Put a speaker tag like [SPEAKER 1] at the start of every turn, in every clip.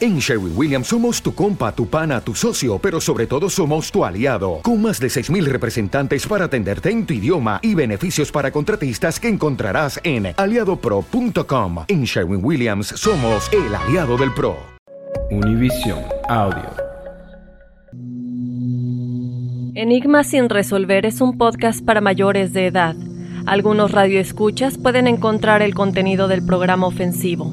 [SPEAKER 1] En Sherwin Williams somos tu compa, tu pana, tu socio, pero sobre todo somos tu aliado, con más de 6.000 representantes para atenderte en tu idioma y beneficios para contratistas que encontrarás en aliadopro.com. En Sherwin Williams somos el aliado del PRO.
[SPEAKER 2] Univision Audio.
[SPEAKER 3] Enigma sin resolver es un podcast para mayores de edad. Algunos radioescuchas pueden encontrar el contenido del programa ofensivo.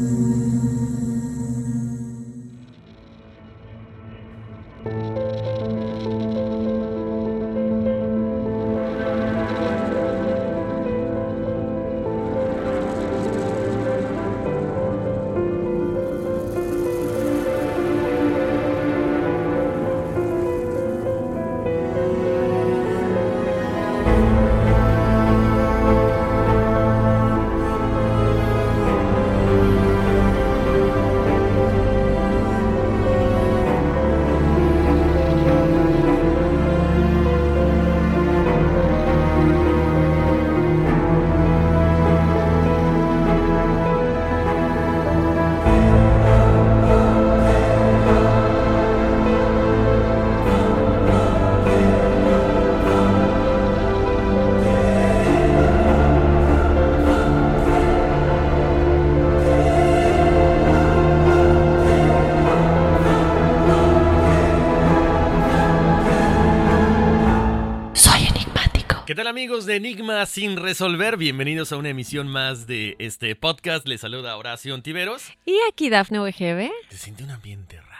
[SPEAKER 4] ¿Qué tal amigos de Enigma sin resolver? Bienvenidos a una emisión más de este podcast. Les saluda Horacio Ontiveros.
[SPEAKER 3] Y aquí Dafne OGB.
[SPEAKER 4] Se siente un ambiente raro.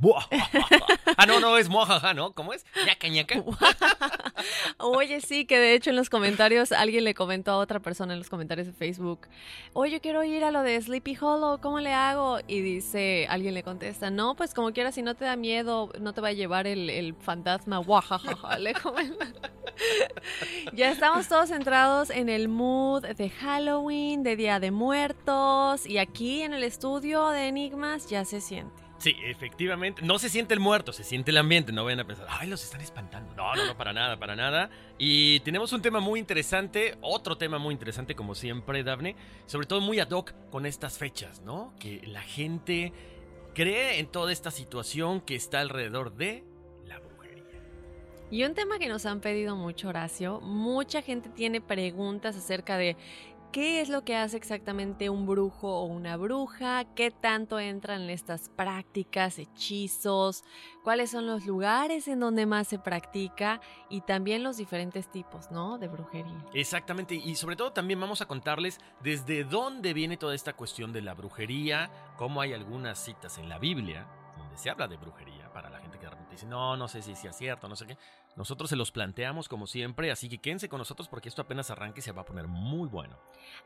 [SPEAKER 4] Ah, no, no, es mojaja, ¿no? ¿Cómo es? ñaca, ñaca.
[SPEAKER 3] Oye, sí, que de hecho en los comentarios alguien le comentó a otra persona en los comentarios de Facebook, oye, yo quiero ir a lo de Sleepy Hollow, ¿cómo le hago? Y dice, alguien le contesta, no, pues como quieras, si no te da miedo, no te va a llevar el, el fantasma, guajajaja, le comenta. ya estamos todos centrados en el mood de Halloween, de Día de Muertos, y aquí en el estudio de Enigmas ya se siente.
[SPEAKER 4] Sí, efectivamente. No se siente el muerto, se siente el ambiente. No vayan a pensar, ay, los están espantando. No, no, no, para nada, para nada. Y tenemos un tema muy interesante, otro tema muy interesante, como siempre, Dafne. Sobre todo muy ad hoc con estas fechas, ¿no? Que la gente cree en toda esta situación que está alrededor de la brujería.
[SPEAKER 3] Y un tema que nos han pedido mucho, Horacio, mucha gente tiene preguntas acerca de qué es lo que hace exactamente un brujo o una bruja, qué tanto entran en estas prácticas, hechizos, cuáles son los lugares en donde más se practica y también los diferentes tipos, ¿no? De brujería.
[SPEAKER 4] Exactamente, y sobre todo también vamos a contarles desde dónde viene toda esta cuestión de la brujería, cómo hay algunas citas en la Biblia donde se habla de brujería, para la gente que de repente dice, no, no sé si sea cierto, no sé qué. Nosotros se los planteamos como siempre, así que quédense con nosotros porque esto apenas arranque y se va a poner muy bueno.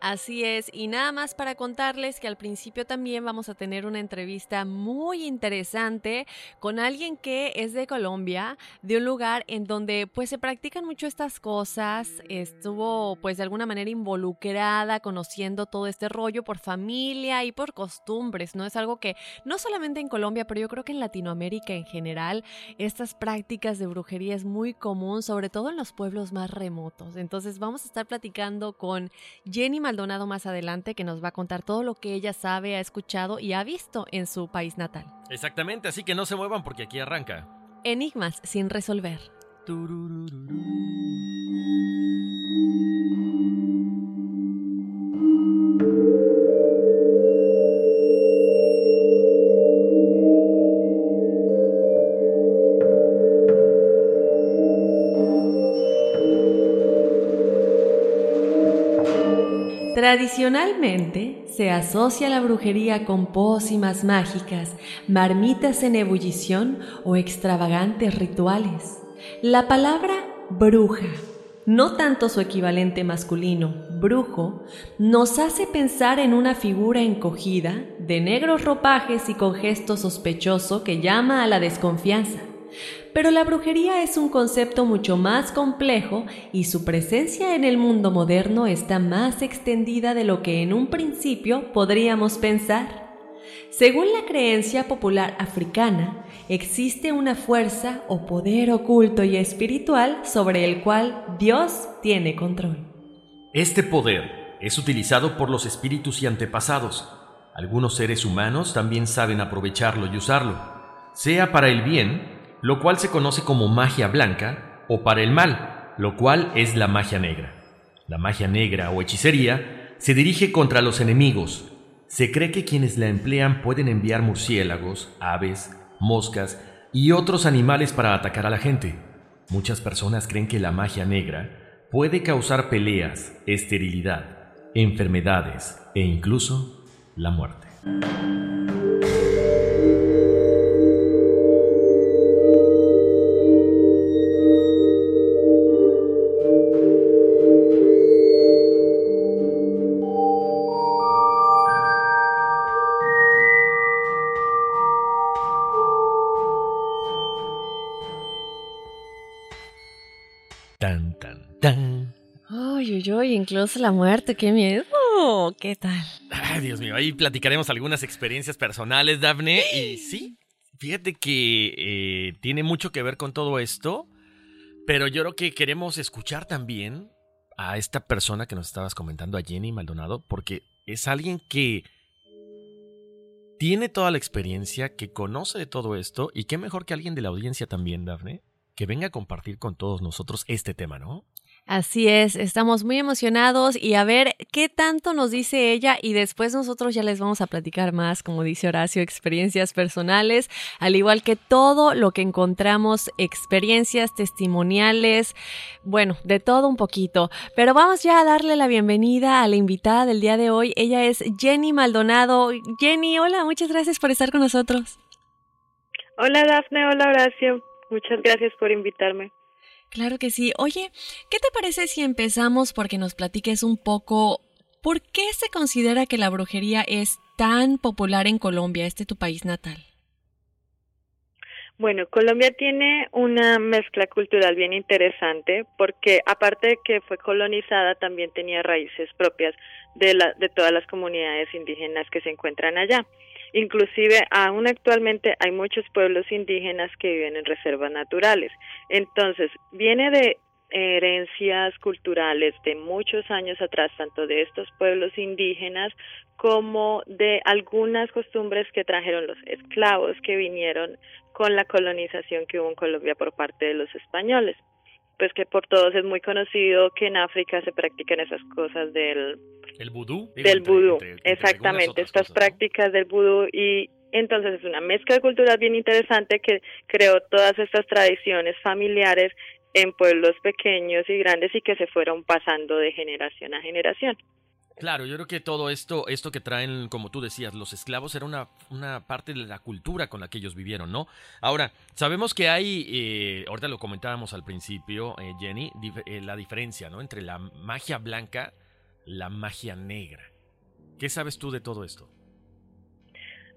[SPEAKER 3] Así es, y nada más para contarles que al principio también vamos a tener una entrevista muy interesante con alguien que es de Colombia, de un lugar en donde pues se practican mucho estas cosas, estuvo pues de alguna manera involucrada conociendo todo este rollo por familia y por costumbres, ¿no? Es algo que no solamente en Colombia, pero yo creo que en Latinoamérica en general, estas prácticas de brujería es muy muy común, sobre todo en los pueblos más remotos. Entonces vamos a estar platicando con Jenny Maldonado más adelante, que nos va a contar todo lo que ella sabe, ha escuchado y ha visto en su país natal.
[SPEAKER 4] Exactamente, así que no se muevan porque aquí arranca.
[SPEAKER 3] Enigmas sin resolver. Tradicionalmente se asocia la brujería con pócimas mágicas, marmitas en ebullición o extravagantes rituales. La palabra bruja, no tanto su equivalente masculino, brujo, nos hace pensar en una figura encogida, de negros ropajes y con gesto sospechoso que llama a la desconfianza. Pero la brujería es un concepto mucho más complejo y su presencia en el mundo moderno está más extendida de lo que en un principio podríamos pensar. Según la creencia popular africana, existe una fuerza o poder oculto y espiritual sobre el cual Dios tiene control.
[SPEAKER 4] Este poder es utilizado por los espíritus y antepasados. Algunos seres humanos también saben aprovecharlo y usarlo, sea para el bien lo cual se conoce como magia blanca, o para el mal, lo cual es la magia negra. La magia negra o hechicería se dirige contra los enemigos. Se cree que quienes la emplean pueden enviar murciélagos, aves, moscas y otros animales para atacar a la gente. Muchas personas creen que la magia negra puede causar peleas, esterilidad, enfermedades e incluso la muerte.
[SPEAKER 3] Incluso la muerte, qué miedo. ¿Qué tal?
[SPEAKER 4] Ay, Dios mío, ahí platicaremos algunas experiencias personales, Daphne. Y sí, fíjate que eh, tiene mucho que ver con todo esto, pero yo creo que queremos escuchar también a esta persona que nos estabas comentando, a Jenny Maldonado, porque es alguien que tiene toda la experiencia, que conoce de todo esto, y qué mejor que alguien de la audiencia también, Daphne, que venga a compartir con todos nosotros este tema, ¿no?
[SPEAKER 3] Así es, estamos muy emocionados y a ver qué tanto nos dice ella y después nosotros ya les vamos a platicar más, como dice Horacio, experiencias personales, al igual que todo lo que encontramos, experiencias testimoniales, bueno, de todo un poquito. Pero vamos ya a darle la bienvenida a la invitada del día de hoy. Ella es Jenny Maldonado. Jenny, hola, muchas gracias por estar con nosotros.
[SPEAKER 5] Hola Dafne, hola Horacio, muchas gracias por invitarme.
[SPEAKER 3] Claro que sí. Oye, ¿qué te parece si empezamos porque nos platiques un poco por qué se considera que la brujería es tan popular en Colombia, este tu país natal?
[SPEAKER 5] Bueno, Colombia tiene una mezcla cultural bien interesante porque aparte de que fue colonizada, también tenía raíces propias de, la, de todas las comunidades indígenas que se encuentran allá. Inclusive aún actualmente hay muchos pueblos indígenas que viven en reservas naturales. Entonces, viene de herencias culturales de muchos años atrás, tanto de estos pueblos indígenas como de algunas costumbres que trajeron los esclavos que vinieron con la colonización que hubo en Colombia por parte de los españoles pues que por todos es muy conocido que en África se practican esas cosas del
[SPEAKER 4] el vudú
[SPEAKER 5] del vudú exactamente estas prácticas del vudú y entonces es una mezcla cultural bien interesante que creó todas estas tradiciones familiares en pueblos pequeños y grandes y que se fueron pasando de generación a generación.
[SPEAKER 4] Claro, yo creo que todo esto, esto que traen, como tú decías, los esclavos era una, una parte de la cultura con la que ellos vivieron, ¿no? Ahora, sabemos que hay, eh, ahorita lo comentábamos al principio, eh, Jenny, eh, la diferencia, ¿no? Entre la magia blanca, la magia negra. ¿Qué sabes tú de todo esto?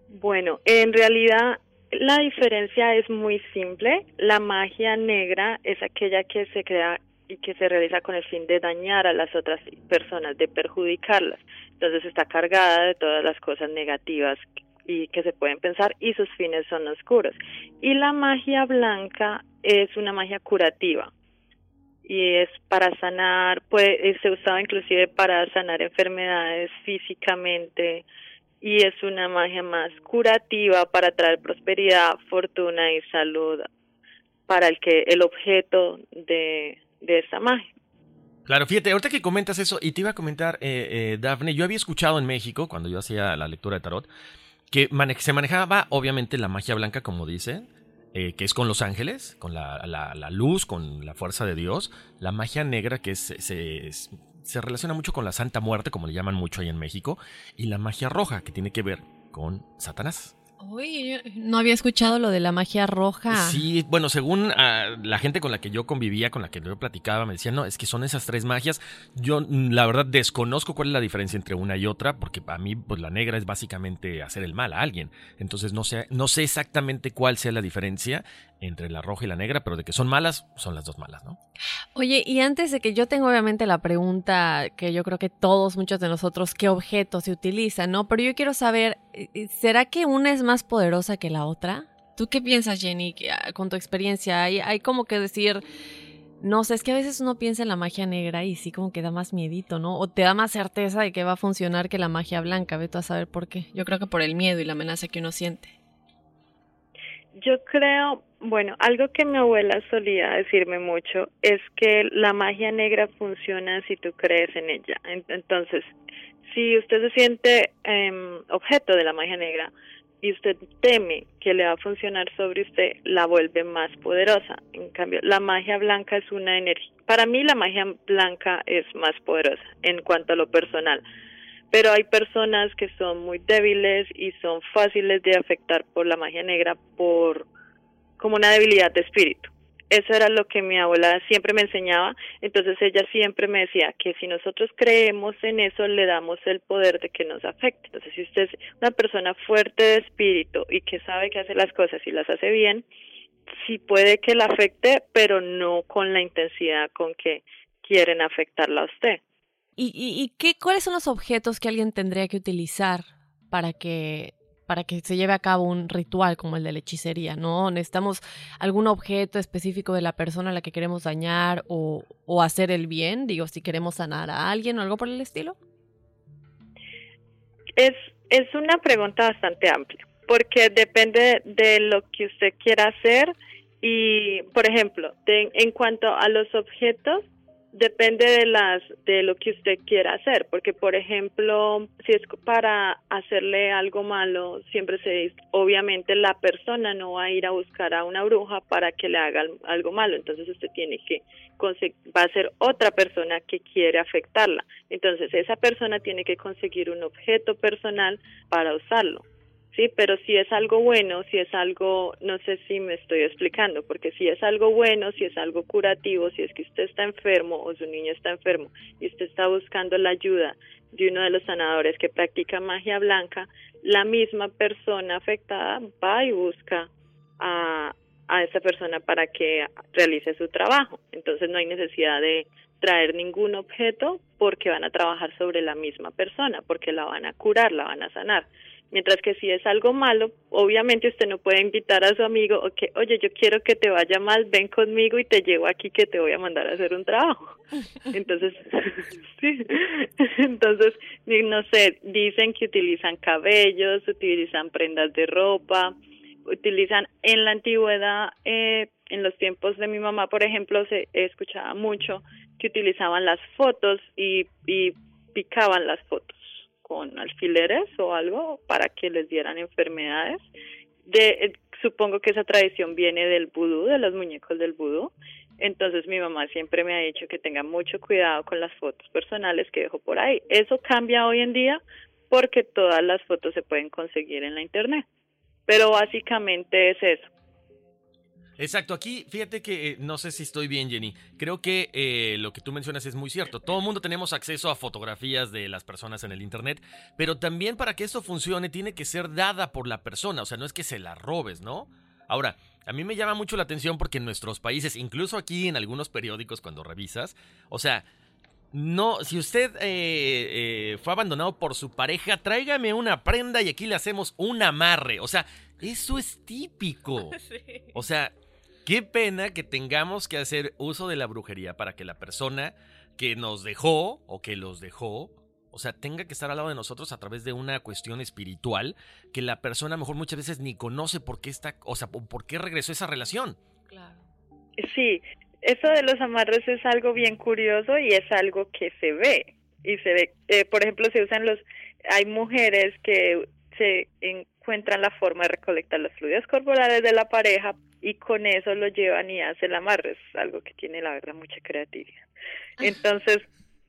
[SPEAKER 5] Bueno, en realidad la diferencia es muy simple. La magia negra es aquella que se crea y que se realiza con el fin de dañar a las otras personas, de perjudicarlas. Entonces está cargada de todas las cosas negativas y que se pueden pensar y sus fines son oscuros. Y la magia blanca es una magia curativa y es para sanar, puede, se usaba inclusive para sanar enfermedades físicamente y es una magia más curativa para traer prosperidad, fortuna y salud para el que el objeto de, de esa magia.
[SPEAKER 4] Claro, fíjate, ahorita que comentas eso, y te iba a comentar, eh, eh, Dafne, yo había escuchado en México, cuando yo hacía la lectura de tarot, que se manejaba obviamente la magia blanca, como dice, eh, que es con los ángeles, con la, luz, con la fuerza de Dios, la magia negra, que se relaciona mucho con la Santa Muerte, como le llaman mucho ahí en México, y la magia roja, que tiene que ver con Satanás.
[SPEAKER 3] Uy, no había escuchado lo de la magia roja.
[SPEAKER 4] Sí, bueno, según ah, la gente con la que yo convivía, con la que yo platicaba, me decían, no, es que son esas tres magias. Yo, mm, la verdad, desconozco cuál es la diferencia entre una y otra, porque para mí, pues la negra es básicamente hacer el mal a alguien. Entonces, no sé, no sé exactamente cuál sea la diferencia entre la roja y la negra, pero de que son malas, son las dos malas, ¿no?
[SPEAKER 3] Oye, y antes de que yo tengo obviamente la pregunta que yo creo que todos, muchos de nosotros, ¿qué objetos se utilizan, no? Pero yo quiero saber, eh, eh, ¿será que una es más poderosa que la otra? ¿Tú qué piensas, Jenny, ah, con tu experiencia? Hay, hay como que decir, no sé, es que a veces uno piensa en la magia negra y sí como que da más miedito, ¿no? O te da más certeza de que va a funcionar que la magia blanca, ve tú a saber por qué. Yo creo que por el miedo y la amenaza que uno siente.
[SPEAKER 5] Yo creo, bueno, algo que mi abuela solía decirme mucho es que la magia negra funciona si tú crees en ella. Entonces, si usted se siente em, objeto de la magia negra y usted teme que le va a funcionar sobre usted, la vuelve más poderosa. En cambio, la magia blanca es una energía. Para mí la magia blanca es más poderosa en cuanto a lo personal pero hay personas que son muy débiles y son fáciles de afectar por la magia negra por como una debilidad de espíritu. Eso era lo que mi abuela siempre me enseñaba, entonces ella siempre me decía que si nosotros creemos en eso le damos el poder de que nos afecte. Entonces si usted es una persona fuerte de espíritu y que sabe que hace las cosas y las hace bien, sí puede que la afecte, pero no con la intensidad con que quieren afectarla a usted.
[SPEAKER 3] ¿Y, y, qué, cuáles son los objetos que alguien tendría que utilizar para que, para que se lleve a cabo un ritual como el de la hechicería? ¿No? ¿Necesitamos algún objeto específico de la persona a la que queremos dañar o, o hacer el bien? Digo, si queremos sanar a alguien o algo por el estilo.
[SPEAKER 5] Es, es una pregunta bastante amplia, porque depende de lo que usted quiera hacer y, por ejemplo, en cuanto a los objetos, depende de las de lo que usted quiera hacer porque por ejemplo si es para hacerle algo malo siempre se dice obviamente la persona no va a ir a buscar a una bruja para que le haga algo malo entonces usted tiene que va a ser otra persona que quiere afectarla. Entonces esa persona tiene que conseguir un objeto personal para usarlo sí, pero si es algo bueno, si es algo, no sé si me estoy explicando, porque si es algo bueno, si es algo curativo, si es que usted está enfermo o su niño está enfermo y usted está buscando la ayuda de uno de los sanadores que practica magia blanca, la misma persona afectada va y busca a, a esa persona para que realice su trabajo. Entonces no hay necesidad de traer ningún objeto porque van a trabajar sobre la misma persona, porque la van a curar, la van a sanar. Mientras que si es algo malo, obviamente usted no puede invitar a su amigo, o que, oye, yo quiero que te vaya mal, ven conmigo y te llevo aquí que te voy a mandar a hacer un trabajo. Entonces, sí. Entonces, no sé, dicen que utilizan cabellos, utilizan prendas de ropa, utilizan en la antigüedad, eh, en los tiempos de mi mamá, por ejemplo, se escuchaba mucho que utilizaban las fotos y, y picaban las fotos con alfileres o algo para que les dieran enfermedades. De, eh, supongo que esa tradición viene del vudú, de los muñecos del vudú. Entonces mi mamá siempre me ha dicho que tenga mucho cuidado con las fotos personales que dejo por ahí. Eso cambia hoy en día porque todas las fotos se pueden conseguir en la internet. Pero básicamente es eso.
[SPEAKER 4] Exacto, aquí fíjate que eh, no sé si estoy bien, Jenny. Creo que eh, lo que tú mencionas es muy cierto. Todo el mundo tenemos acceso a fotografías de las personas en el Internet, pero también para que esto funcione tiene que ser dada por la persona, o sea, no es que se la robes, ¿no? Ahora, a mí me llama mucho la atención porque en nuestros países, incluso aquí en algunos periódicos cuando revisas, o sea, no, si usted eh, fue abandonado por su pareja, tráigame una prenda y aquí le hacemos un amarre. O sea, eso es típico. O sea, Qué pena que tengamos que hacer uso de la brujería para que la persona que nos dejó o que los dejó, o sea, tenga que estar al lado de nosotros a través de una cuestión espiritual que la persona a lo mejor muchas veces ni conoce por qué está, o sea, por qué regresó esa relación.
[SPEAKER 3] Claro.
[SPEAKER 5] Sí, eso de los amarres es algo bien curioso y es algo que se ve. Y se ve, eh, por ejemplo, se usan los, hay mujeres que se encuentran la forma de recolectar los fluidos corporales de la pareja y con eso lo llevan y hacen amarre. Es algo que tiene, la verdad, mucha creatividad. Entonces,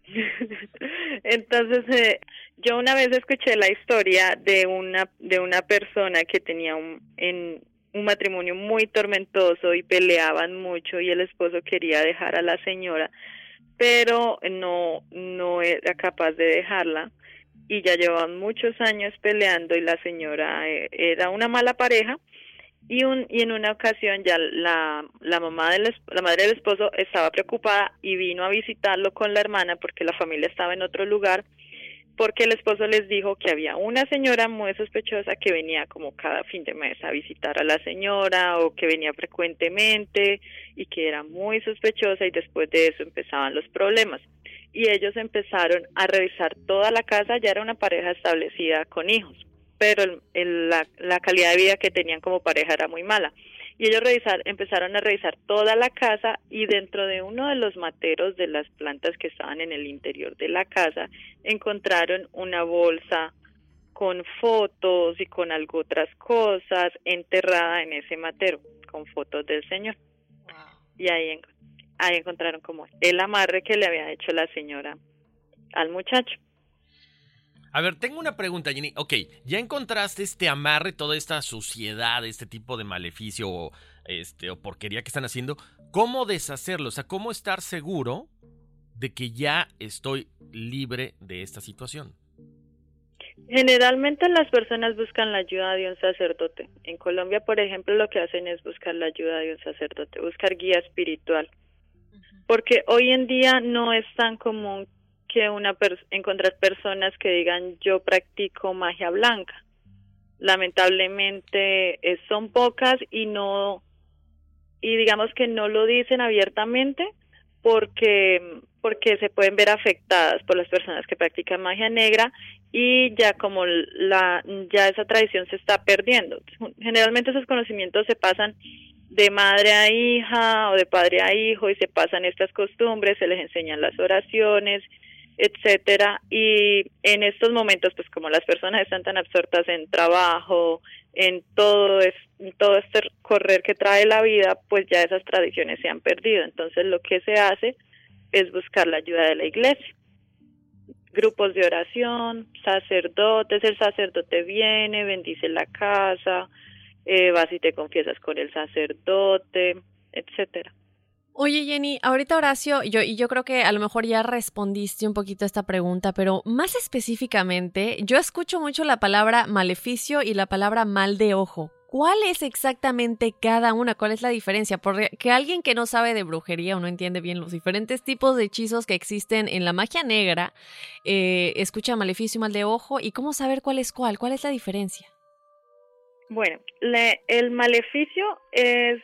[SPEAKER 5] entonces eh, yo una vez escuché la historia de una de una persona que tenía un en un matrimonio muy tormentoso y peleaban mucho y el esposo quería dejar a la señora, pero no no era capaz de dejarla y ya llevaban muchos años peleando y la señora eh, era una mala pareja y un y en una ocasión ya la la mamá del la madre del esposo estaba preocupada y vino a visitarlo con la hermana porque la familia estaba en otro lugar porque el esposo les dijo que había una señora muy sospechosa que venía como cada fin de mes a visitar a la señora o que venía frecuentemente y que era muy sospechosa y después de eso empezaban los problemas. Y ellos empezaron a revisar toda la casa, ya era una pareja establecida con hijos, pero la, la calidad de vida que tenían como pareja era muy mala y ellos revisar, empezaron a revisar toda la casa y dentro de uno de los materos de las plantas que estaban en el interior de la casa encontraron una bolsa con fotos y con algo otras cosas enterrada en ese matero con fotos del señor. Y ahí ahí encontraron como el amarre que le había hecho la señora al muchacho
[SPEAKER 4] a ver, tengo una pregunta, Jenny. Ok, ya encontraste este amarre, toda esta suciedad, este tipo de maleficio o, este, o porquería que están haciendo. ¿Cómo deshacerlo? O sea, ¿cómo estar seguro de que ya estoy libre de esta situación?
[SPEAKER 5] Generalmente las personas buscan la ayuda de un sacerdote. En Colombia, por ejemplo, lo que hacen es buscar la ayuda de un sacerdote, buscar guía espiritual. Porque hoy en día no es tan común que una encontrar personas que digan yo practico magia blanca. Lamentablemente eh, son pocas y no y digamos que no lo dicen abiertamente porque porque se pueden ver afectadas por las personas que practican magia negra y ya como la ya esa tradición se está perdiendo. Generalmente esos conocimientos se pasan de madre a hija o de padre a hijo y se pasan estas costumbres, se les enseñan las oraciones etcétera. Y en estos momentos pues como las personas están tan absortas en trabajo en todo es, todo este correr que trae la vida pues ya esas tradiciones se han perdido. Entonces lo que se hace es buscar la ayuda de la iglesia. Grupos de oración sacerdotes el sacerdote viene bendice la casa eh, vas y te confiesas con el sacerdote etcétera
[SPEAKER 3] Oye Jenny, ahorita Horacio, yo, y yo creo que a lo mejor ya respondiste un poquito a esta pregunta, pero más específicamente, yo escucho mucho la palabra maleficio y la palabra mal de ojo. ¿Cuál es exactamente cada una? ¿Cuál es la diferencia? Porque alguien que no sabe de brujería o no entiende bien los diferentes tipos de hechizos que existen en la magia negra, eh, escucha maleficio y mal de ojo, ¿y cómo saber cuál es cuál? ¿Cuál es la diferencia?
[SPEAKER 5] Bueno, el maleficio es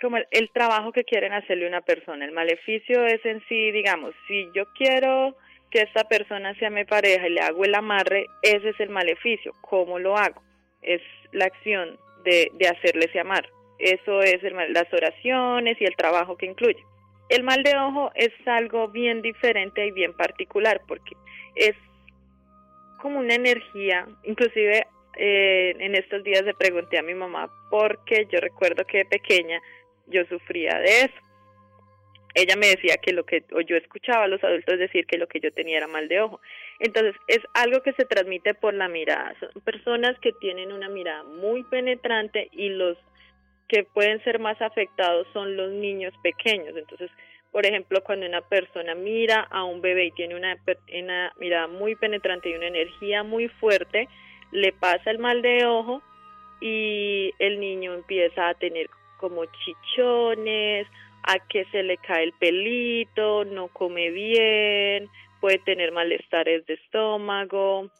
[SPEAKER 5] como el, trabajo que quieren hacerle una persona. El maleficio es en sí, digamos, si yo quiero que esta persona sea mi pareja y le hago el amarre, ese es el maleficio. ¿Cómo lo hago? Es la acción de, de hacerle ese amarre. Eso es las oraciones y el trabajo que incluye. El mal de ojo es algo bien diferente y bien particular porque es como una energía, inclusive eh, en estos días le pregunté a mi mamá porque yo recuerdo que de pequeña yo sufría de eso. Ella me decía que lo que, o yo escuchaba a los adultos decir que lo que yo tenía era mal de ojo. Entonces, es algo que se transmite por la mirada. Son personas que tienen una mirada muy penetrante y los que pueden ser más afectados son los niños pequeños. Entonces, por ejemplo, cuando una persona mira a un bebé y tiene una, una mirada muy penetrante y una energía muy fuerte, le pasa el mal de ojo y el niño empieza a tener como chichones, a que se le cae el pelito, no come bien, puede tener malestares de estómago,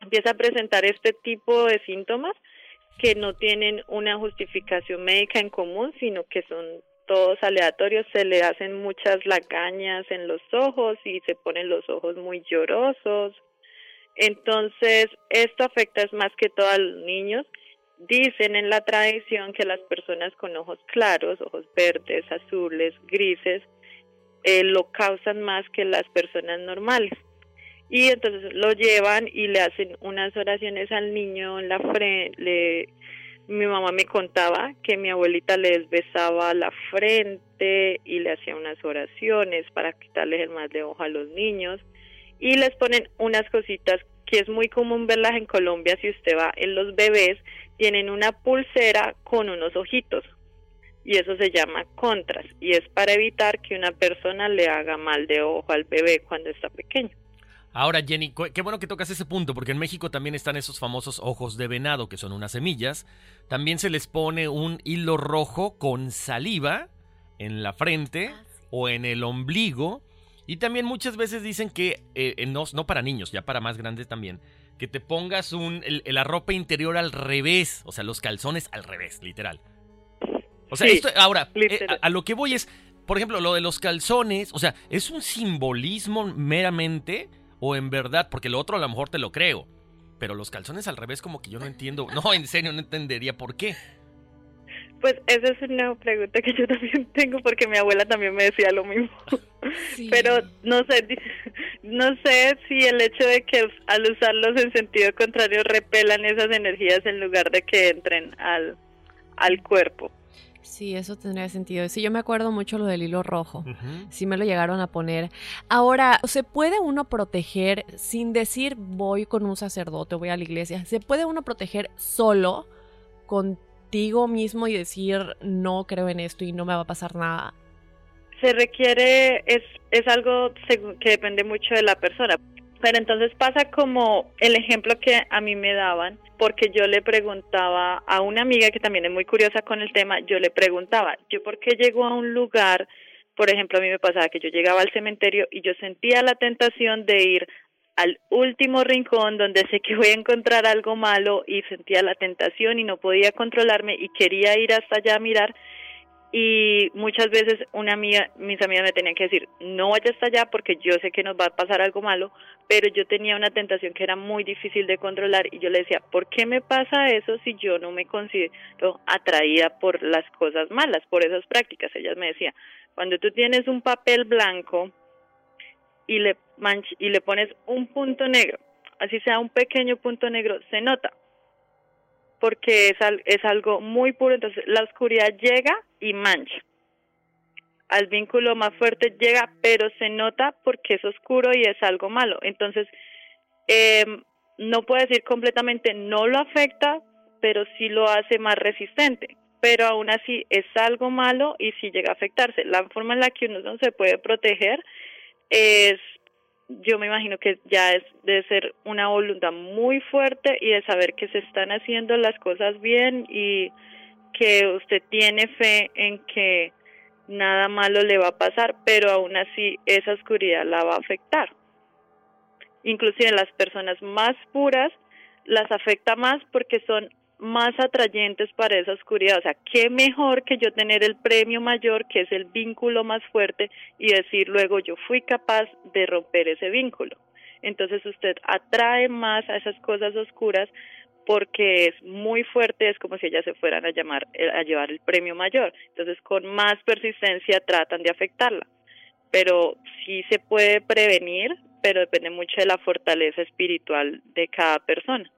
[SPEAKER 5] empieza a presentar este tipo de síntomas que no tienen una justificación médica en común, sino que son todos aleatorios, se le hacen muchas lagañas en los ojos y se ponen los ojos muy llorosos. Entonces, esto afecta más que todo a los niños. Dicen en la tradición que las personas con ojos claros, ojos verdes, azules, grises, eh, lo causan más que las personas normales y entonces lo llevan y le hacen unas oraciones al niño en la frente. mi mamá me contaba que mi abuelita les besaba la frente y le hacía unas oraciones para quitarles el mal de ojo a los niños y les ponen unas cositas que es muy común verlas en Colombia si usted va en los bebés tienen una pulsera con unos ojitos y eso se llama contras y es para evitar que una persona le haga mal de ojo al bebé cuando está pequeño.
[SPEAKER 4] Ahora, Jenny, qué bueno que tocas ese punto, porque en México también están esos famosos ojos de venado, que son unas semillas. También se les pone un hilo rojo con saliva en la frente ah, o en el ombligo. Y también muchas veces dicen que, eh, no, no, para niños, ya para más grandes también, que te pongas un, la ropa interior al revés, o sea, los calzones al revés, literal. O sea, esto, ahora, eh, a, lo que voy es, por ejemplo, lo de los calzones, o sea, es un simbolismo meramente o en verdad, porque lo otro a lo mejor te lo creo. Pero los calzones al revés como que yo no entiendo. No, en serio, no entendería por qué.
[SPEAKER 5] Pues esa es una pregunta que yo también tengo porque mi abuela también me decía lo mismo. Pero no sé, no sé si el hecho de que al usarlos en sentido contrario repelan esas energías en lugar de que entren al, al cuerpo.
[SPEAKER 3] Sí, eso tendría sentido. Sí, yo me acuerdo mucho lo del hilo rojo. Sí me lo llegaron a poner. Ahora, ¿se puede uno proteger sin decir voy con un sacerdote, voy a la iglesia? ¿Se puede uno proteger solo contigo mismo y decir no creo en esto y no me va a pasar nada?
[SPEAKER 5] Se requiere, es, es algo que depende mucho de la persona. Pero entonces pasa como el ejemplo que a mí me daban, porque yo le preguntaba a una amiga que también es muy curiosa con el tema, yo le preguntaba, yo por qué llego a un lugar, por ejemplo, a mí me pasaba que yo llegaba al cementerio y yo sentía la tentación de ir al último rincón donde sé que voy a encontrar algo malo y sentía la tentación y no podía controlarme y quería ir hasta allá a mirar y muchas veces una amiga, mis amigas me tenían que decir, no vayas hasta allá porque yo sé que nos va a pasar algo malo, pero yo tenía una tentación que era muy difícil de controlar y yo le decía, ¿por qué me pasa eso si yo no me considero atraída por las cosas malas, por esas prácticas? Ellas me decía, cuando tú tienes un papel blanco y le, y le pones un punto negro, así sea un pequeño punto negro, se nota porque es, es algo muy puro, entonces la oscuridad llega y mancha. Al vínculo más fuerte llega, pero se nota porque es oscuro y es algo malo. Entonces, eh, no puedo decir completamente no lo afecta, pero sí lo hace más resistente. Pero aún así es algo malo y sí llega a afectarse. La forma en la que uno se puede proteger es yo me imagino que ya es de ser una voluntad muy fuerte y de saber que se están haciendo las cosas bien y que usted tiene fe en que nada malo le va a pasar, pero aún así esa oscuridad la va a afectar. Inclusive las personas más puras las afecta más porque son más atrayentes para esa oscuridad. O sea, qué mejor que yo tener el premio mayor, que es el vínculo más fuerte, y decir luego yo fui capaz de romper ese vínculo. Entonces usted atrae más a esas cosas oscuras porque es muy fuerte, es como si ellas se fueran a llamar eh, a llevar el premio mayor. Entonces con más persistencia tratan de afectarla. Pero sí se puede prevenir, pero depende mucho de la fortaleza espiritual de cada persona.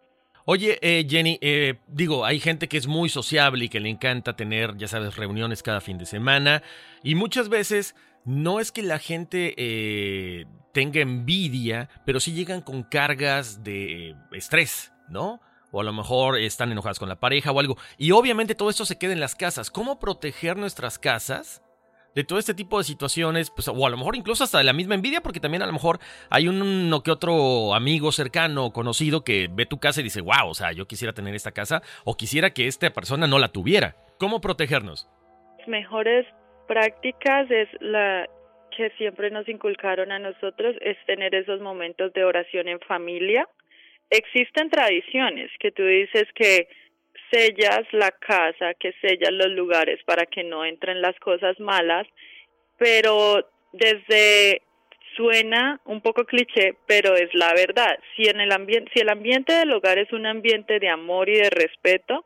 [SPEAKER 4] Oye, eh, Jenny, eh, digo, hay gente que es muy sociable y que le encanta tener, ya sabes, reuniones cada fin de semana. Y muchas veces no es que la gente eh, tenga envidia, pero sí llegan con cargas de estrés, ¿no? O a lo mejor están enojadas con la pareja o algo. Y obviamente todo esto se queda en las casas. ¿Cómo proteger nuestras casas? De todo este tipo de situaciones, pues, o a lo mejor incluso hasta de la misma envidia, porque también a lo mejor hay uno que otro amigo cercano o conocido que ve tu casa y dice, wow, o sea, yo quisiera tener esta casa o quisiera que esta persona no la tuviera. ¿Cómo protegernos?
[SPEAKER 5] Las mejores prácticas es la que siempre nos inculcaron a nosotros, es tener esos momentos de oración en familia. Existen tradiciones que tú dices que sellas la casa, que sellas los lugares para que no entren las cosas malas, pero desde suena un poco cliché, pero es la verdad. Si en el ambiente, si el ambiente del hogar es un ambiente de amor y de respeto,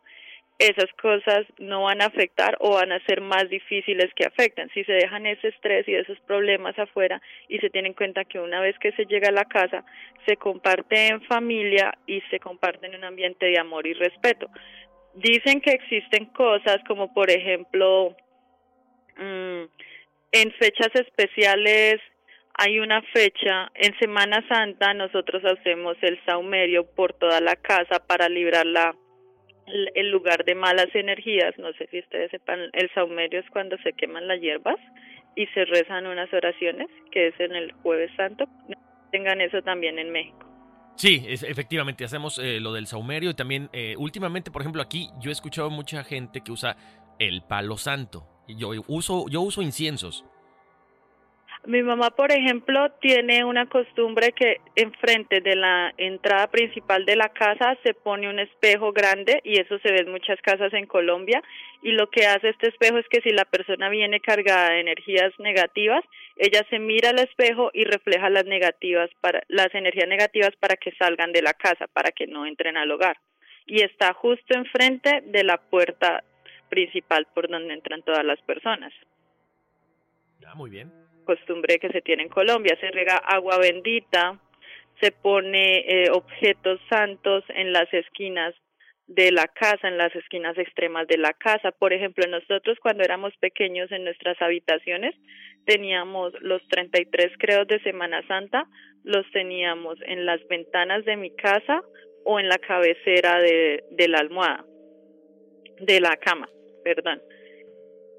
[SPEAKER 5] esas cosas no van a afectar o van a ser más difíciles que afecten. Si se dejan ese estrés y esos problemas afuera y se tiene en cuenta que una vez que se llega a la casa, se comparte en familia y se comparte en un ambiente de amor y respeto. Dicen que existen cosas como, por ejemplo, mm, en fechas especiales hay una fecha, en Semana Santa nosotros hacemos el saumerio por toda la casa para librar la el lugar de malas energías, no sé si ustedes sepan, el saumerio es cuando se queman las hierbas y se rezan unas oraciones, que es en el jueves santo, tengan eso también en México.
[SPEAKER 4] Sí, efectivamente, hacemos eh, lo del saumerio y también eh, últimamente, por ejemplo, aquí yo he escuchado mucha gente que usa el palo santo. Yo uso, yo uso inciensos.
[SPEAKER 5] Mi mamá, por ejemplo, tiene una costumbre que enfrente de la entrada principal de la casa se pone un espejo grande y eso se ve en muchas casas en Colombia y lo que hace este espejo es que si la persona viene cargada de energías negativas, ella se mira al espejo y refleja las negativas para las energías negativas para que salgan de la casa, para que no entren al hogar. Y está justo enfrente de la puerta principal por donde entran todas las personas.
[SPEAKER 4] Muy bien
[SPEAKER 5] costumbre que se tiene en Colombia. Se rega agua bendita, se pone eh, objetos santos en las esquinas de la casa, en las esquinas extremas de la casa. Por ejemplo, nosotros cuando éramos pequeños en nuestras habitaciones teníamos los 33 creos de Semana Santa, los teníamos en las ventanas de mi casa o en la cabecera de, de la almohada, de la cama, perdón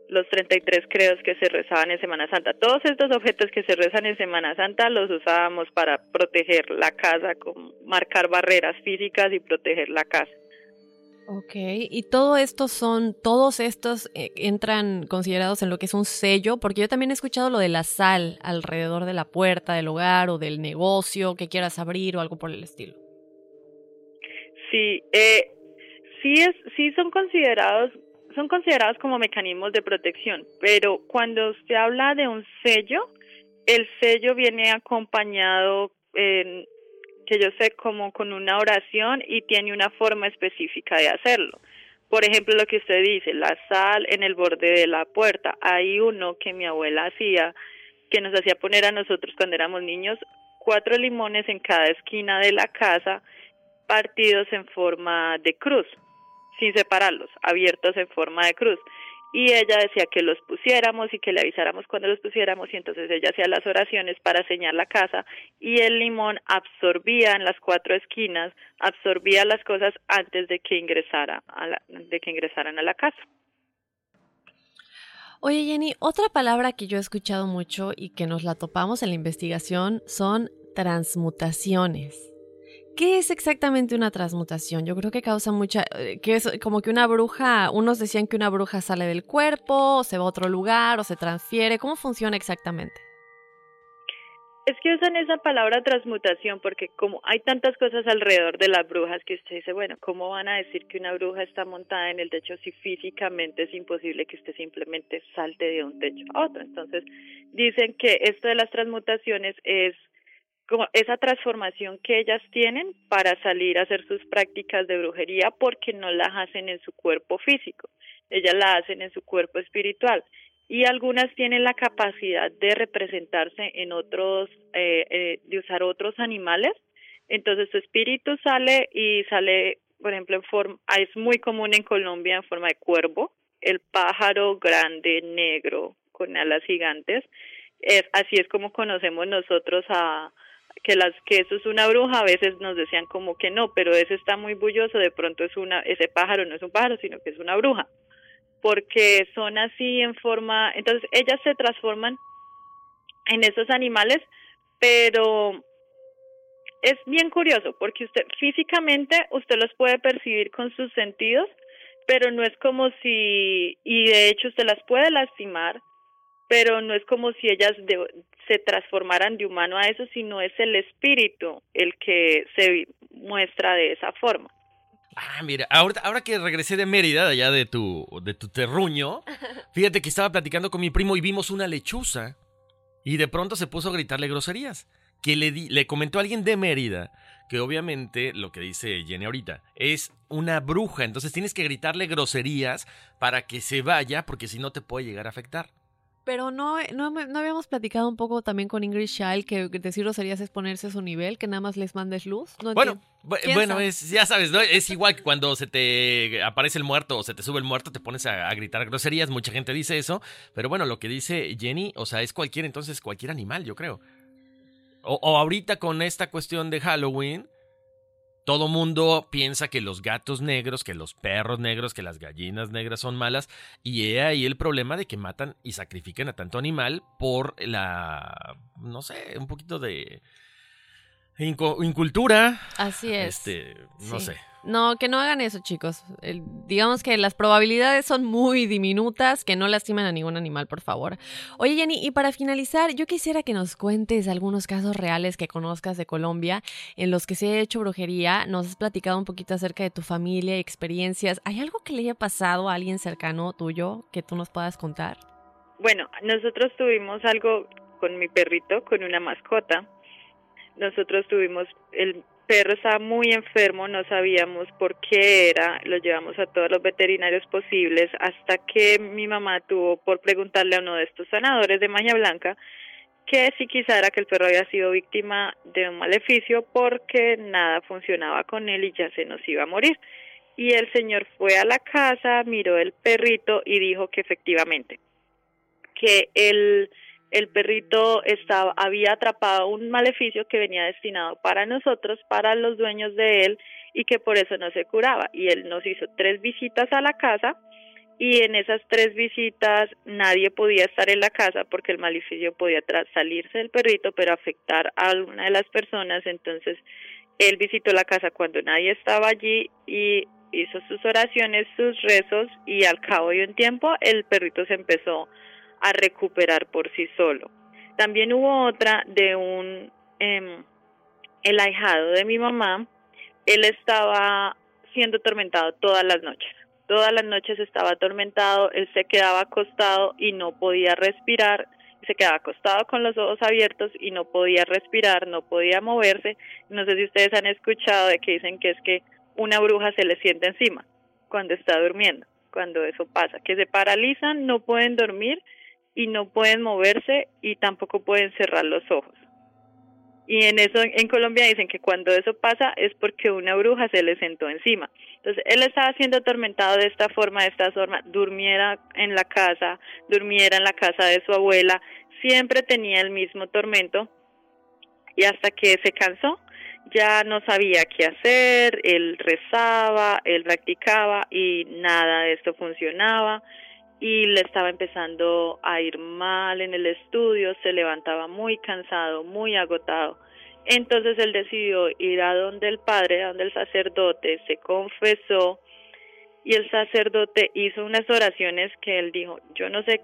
[SPEAKER 5] los 33 creos que se rezaban en Semana Santa. Todos estos objetos que se rezan en Semana Santa los usábamos para proteger la casa, marcar barreras físicas y proteger la casa.
[SPEAKER 3] Ok, y todo esto son, todos estos eh, entran considerados en lo que es un sello, porque yo también he escuchado lo de la sal alrededor de la puerta del hogar o del negocio que quieras abrir o algo por el estilo.
[SPEAKER 5] Sí, eh, sí, es, sí son considerados son considerados como mecanismos de protección, pero cuando usted habla de un sello, el sello viene acompañado, que yo sé, como con una oración y tiene una forma específica de hacerlo. Por ejemplo, lo que usted dice, la sal en el borde de la puerta. Hay uno que mi abuela hacía, que nos hacía poner a nosotros cuando éramos niños, cuatro limones en cada esquina de la casa, partidos en forma de cruz sin separarlos, abiertos en forma de cruz. Y ella decía que los pusiéramos y que le avisáramos cuando los pusiéramos y entonces ella hacía las oraciones para señalar la casa y el limón absorbía en las cuatro esquinas, absorbía las cosas antes de que ingresara a la, de que ingresaran a la casa.
[SPEAKER 3] Oye Jenny, otra palabra que yo he escuchado mucho y que nos la topamos en la investigación son transmutaciones. ¿Qué es exactamente una transmutación? Yo creo que causa mucha, eh, que es como que una bruja, unos decían que una bruja sale del cuerpo, o se va a otro lugar, o se transfiere. ¿Cómo funciona exactamente?
[SPEAKER 5] Es que usan esa palabra transmutación porque como hay tantas cosas alrededor de las brujas que usted dice, bueno, ¿cómo van a decir que una bruja está montada en el techo si físicamente es imposible que usted simplemente salte de un techo a otro? Entonces, dicen que esto de las transmutaciones es esa transformación que ellas tienen para salir a hacer sus prácticas de brujería porque no las hacen en su cuerpo físico, ellas la hacen en su cuerpo espiritual. Y algunas tienen la capacidad de representarse en otros, eh, eh, de usar otros animales, entonces su espíritu sale y sale, por ejemplo, en forma, ah, es muy común en Colombia en forma de cuervo, el pájaro grande, negro, con alas gigantes, es, así es como conocemos nosotros a, que las que eso es una bruja, a veces nos decían como que no, pero ese está muy bulloso, de pronto es una ese pájaro no es un pájaro, sino que es una bruja. Porque son así en forma, entonces ellas se transforman en esos animales, pero es bien curioso porque usted físicamente usted los puede percibir con sus sentidos, pero no es como si y de hecho usted las puede lastimar, pero no es como si ellas se transformaran de humano a eso, sino es el espíritu el que se muestra de esa forma.
[SPEAKER 4] Ah, mira, ahora, ahora que regresé de Mérida, de allá de tu, de tu terruño, fíjate que estaba platicando con mi primo y vimos una lechuza. Y de pronto se puso a gritarle groserías. Que le, di- le comentó a alguien de Mérida que obviamente lo que dice Jenny ahorita es una bruja. Entonces tienes que gritarle groserías para que se vaya, porque si no te puede llegar a afectar.
[SPEAKER 3] Pero no, no, me- no habíamos platicado un poco también con Ingrid Child que decir groserías es ponerse a su nivel, que nada más les mandes luz. No
[SPEAKER 4] Bueno,
[SPEAKER 3] entiendo.
[SPEAKER 4] bu-
[SPEAKER 3] ¿Quién
[SPEAKER 4] bueno, es, ya sabes, ¿no? Es igual que cuando se te aparece el muerto o se te sube el muerto, te pones a, a gritar groserías. Mucha gente dice eso. Pero bueno, lo que dice Jenny, o sea, es cualquier, entonces cualquier animal, yo creo. O, o ahorita con esta cuestión de Halloween, todo mundo piensa que los gatos negros, que los perros negros, que las gallinas negras son malas. Y he ahí el problema de que matan y sacrifican a tanto animal por la, no sé, un poquito de inco- incultura.
[SPEAKER 3] Así es.
[SPEAKER 4] Este, no
[SPEAKER 3] Sí.
[SPEAKER 4] sé.
[SPEAKER 3] No, que no hagan eso, chicos. El- digamos que las probabilidades son muy diminutas, que no lastimen a ningún animal, por favor. Oye, Jenny, y para finalizar, yo quisiera que nos cuentes algunos casos reales que conozcas de Colombia en los que se ha hecho brujería. Nos has platicado un poquito acerca de tu familia y experiencias. ¿Hay algo que le haya pasado a alguien cercano tuyo que tú nos puedas contar?
[SPEAKER 5] Bueno, nosotros tuvimos algo con mi perrito, con una mascota. Nosotros tuvimos, el perro estaba muy enfermo, no sabíamos por qué era, lo llevamos a todos los veterinarios posibles hasta que mi mamá tuvo por preguntarle a uno de estos sanadores de maña blanca que si quizá era que el perro había sido víctima de un maleficio porque nada funcionaba con él y ya se nos iba a morir. Y el señor fue a la casa, miró el perrito y dijo que efectivamente que el, el perrito estaba, había atrapado un maleficio que venía destinado para nosotros, para los dueños de él, y que por eso no se curaba. Y él nos hizo tres visitas a la casa, y en esas tres visitas nadie podía estar en la casa porque el maleficio podía salirse del perrito, pero afectar a alguna de las personas. Entonces, él visitó la casa cuando nadie estaba allí y hizo sus oraciones, sus rezos, y al cabo de un tiempo el perrito se empezó a recuperar por sí solo. También hubo otra de un, em, el ahijado de mi mamá, él estaba siendo atormentado todas las noches. Todas las noches estaba atormentado, él se quedaba acostado y no podía respirar, se quedaba acostado con los ojos abiertos y no podía respirar, no podía moverse. No sé si ustedes han escuchado de que dicen que es que una bruja se le sienta encima cuando está durmiendo, cuando eso pasa, que se paralizan, no pueden dormir y no pueden moverse y tampoco pueden cerrar los ojos. Y en eso en Colombia dicen que cuando eso pasa es porque una bruja se le sentó encima. Entonces él estaba siendo atormentado de esta forma, de esta forma, durmiera en la casa, durmiera en la casa de su abuela, siempre tenía el mismo tormento y hasta que se cansó ya no sabía qué hacer, él rezaba, él practicaba y nada de esto funcionaba y le estaba empezando a ir mal en el estudio, se levantaba muy cansado, muy agotado. Entonces él decidió ir a donde el padre, a donde el sacerdote, se confesó y el sacerdote hizo unas oraciones que él dijo, yo no sé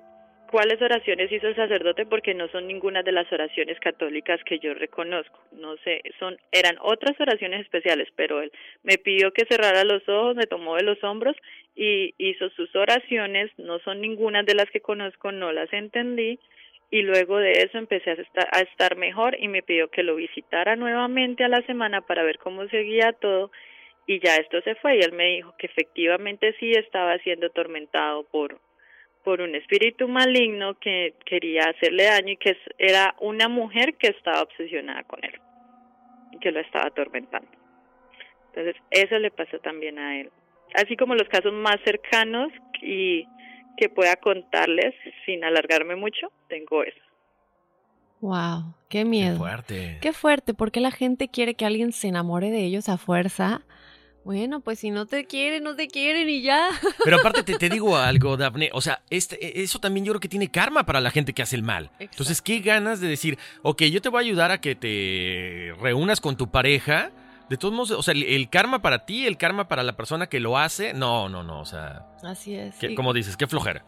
[SPEAKER 5] cuáles oraciones hizo el sacerdote porque no son ninguna de las oraciones católicas que yo reconozco. No sé, son eran otras oraciones especiales, pero él me pidió que cerrara los ojos, me tomó de los hombros y hizo sus oraciones, no son ninguna de las que conozco, no las entendí y luego de eso empecé a estar, mejor y me pidió que lo visitara nuevamente a la semana para ver cómo seguía todo y ya esto se fue y él me dijo que efectivamente sí estaba siendo atormentado por por un espíritu maligno que quería hacerle daño y que era una mujer que estaba obsesionada con él y que lo estaba atormentando. Entonces, eso le pasó también a él. Así como los casos más cercanos y que pueda contarles sin alargarme mucho, tengo eso.
[SPEAKER 3] Wow, qué miedo.
[SPEAKER 4] Qué fuerte.
[SPEAKER 3] Qué fuerte, porque la gente quiere que alguien se enamore de ellos a fuerza. Bueno, pues si no te quieren, no te quieren y ya.
[SPEAKER 4] Pero aparte te, te digo algo, Daphne. O sea, este, eso también yo creo que tiene karma para la gente que hace el mal.
[SPEAKER 3] Exacto.
[SPEAKER 4] Entonces, qué ganas de decir, ok, yo te voy a ayudar a que te reúnas con tu pareja. De todos modos, o sea, el, el karma para ti, el karma para la persona que lo hace. No, no, no. O sea,
[SPEAKER 3] Así es.
[SPEAKER 4] que-
[SPEAKER 3] Y-
[SPEAKER 4] como dices, qué flojera.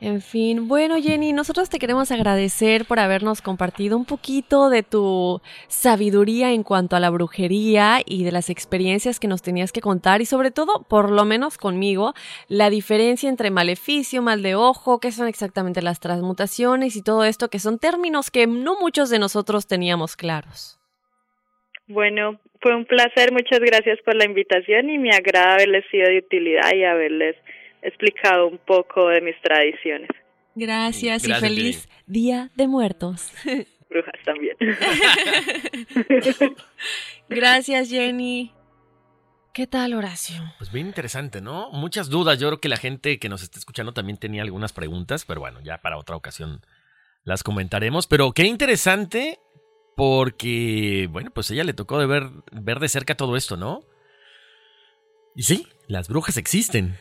[SPEAKER 3] En fin, bueno Jenny, nosotros te queremos agradecer por habernos compartido un poquito de tu sabiduría en cuanto a la brujería y de las experiencias que nos tenías que contar y sobre todo, por lo menos conmigo, la diferencia entre maleficio, mal de ojo, qué son exactamente las transmutaciones y todo esto, que son términos que no muchos de nosotros teníamos claros.
[SPEAKER 5] Bueno, fue un placer, muchas gracias por la invitación y me agrada haberles sido de utilidad y haberles explicado un poco de mis tradiciones.
[SPEAKER 3] Gracias, y feliz Día de Muertos.
[SPEAKER 5] Brujas también.
[SPEAKER 3] Gracias, Jenny. ¿Qué tal, Horacio?
[SPEAKER 4] Pues bien interesante, ¿no? Muchas dudas. Yo creo que la gente que nos está escuchando también tenía algunas preguntas, pero bueno, ya para otra ocasión las comentaremos. Pero qué interesante porque, bueno, pues ella le tocó de ver, ver de cerca todo esto, ¿no? Y sí, las brujas existen.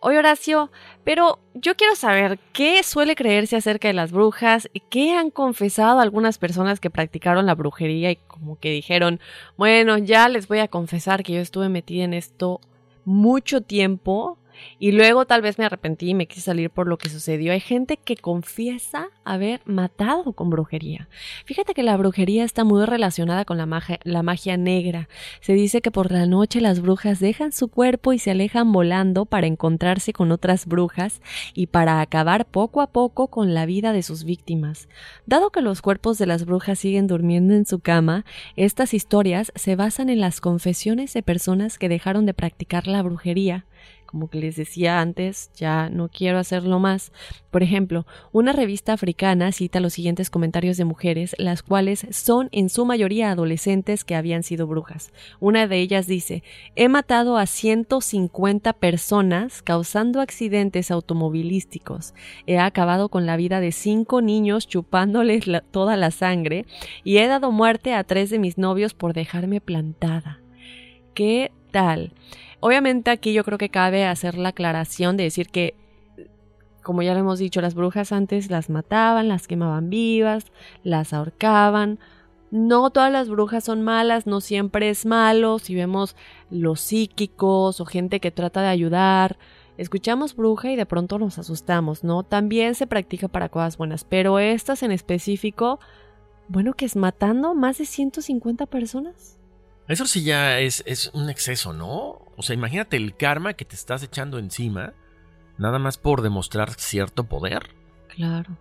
[SPEAKER 3] Oye Horacio, pero yo quiero saber qué suele creerse acerca de las brujas, qué han confesado algunas personas que practicaron la brujería y como que dijeron, bueno, ya les voy a confesar que yo estuve metida en esto mucho tiempo y luego tal vez me arrepentí y me quise salir por lo que sucedió. Hay gente que confiesa haber matado con brujería. Fíjate que la brujería está muy relacionada con la magia, la magia negra. Se dice que por la noche las brujas dejan su cuerpo y se alejan volando para encontrarse con otras brujas y para acabar poco a poco con la vida de sus víctimas. Dado que los cuerpos de las brujas siguen durmiendo en su cama, estas historias se basan en las confesiones de personas que dejaron de practicar la brujería como que les decía antes, ya no quiero hacerlo más. Por ejemplo, una revista africana cita los siguientes comentarios de mujeres, las cuales son en su mayoría adolescentes que habían sido brujas. Una de ellas dice, he matado a 150 personas causando accidentes automovilísticos. He acabado con la vida de cinco niños chupándoles toda la sangre y he dado muerte a tres de mis novios por dejarme plantada. ¿Qué tal? Obviamente aquí yo creo que cabe hacer la aclaración de decir que, como ya lo hemos dicho, las brujas antes las mataban, las quemaban vivas, las ahorcaban. No todas las brujas son malas, no siempre es malo. Si vemos los psíquicos o gente que trata de ayudar, escuchamos bruja y de pronto nos asustamos, ¿no? También se practica para cosas buenas, pero estas en específico, bueno, que es matando más de 150 personas.
[SPEAKER 4] Eso sí ya es, es un exceso, ¿no? O sea, imagínate el karma que te estás echando encima, nada más por demostrar cierto poder.
[SPEAKER 3] Claro.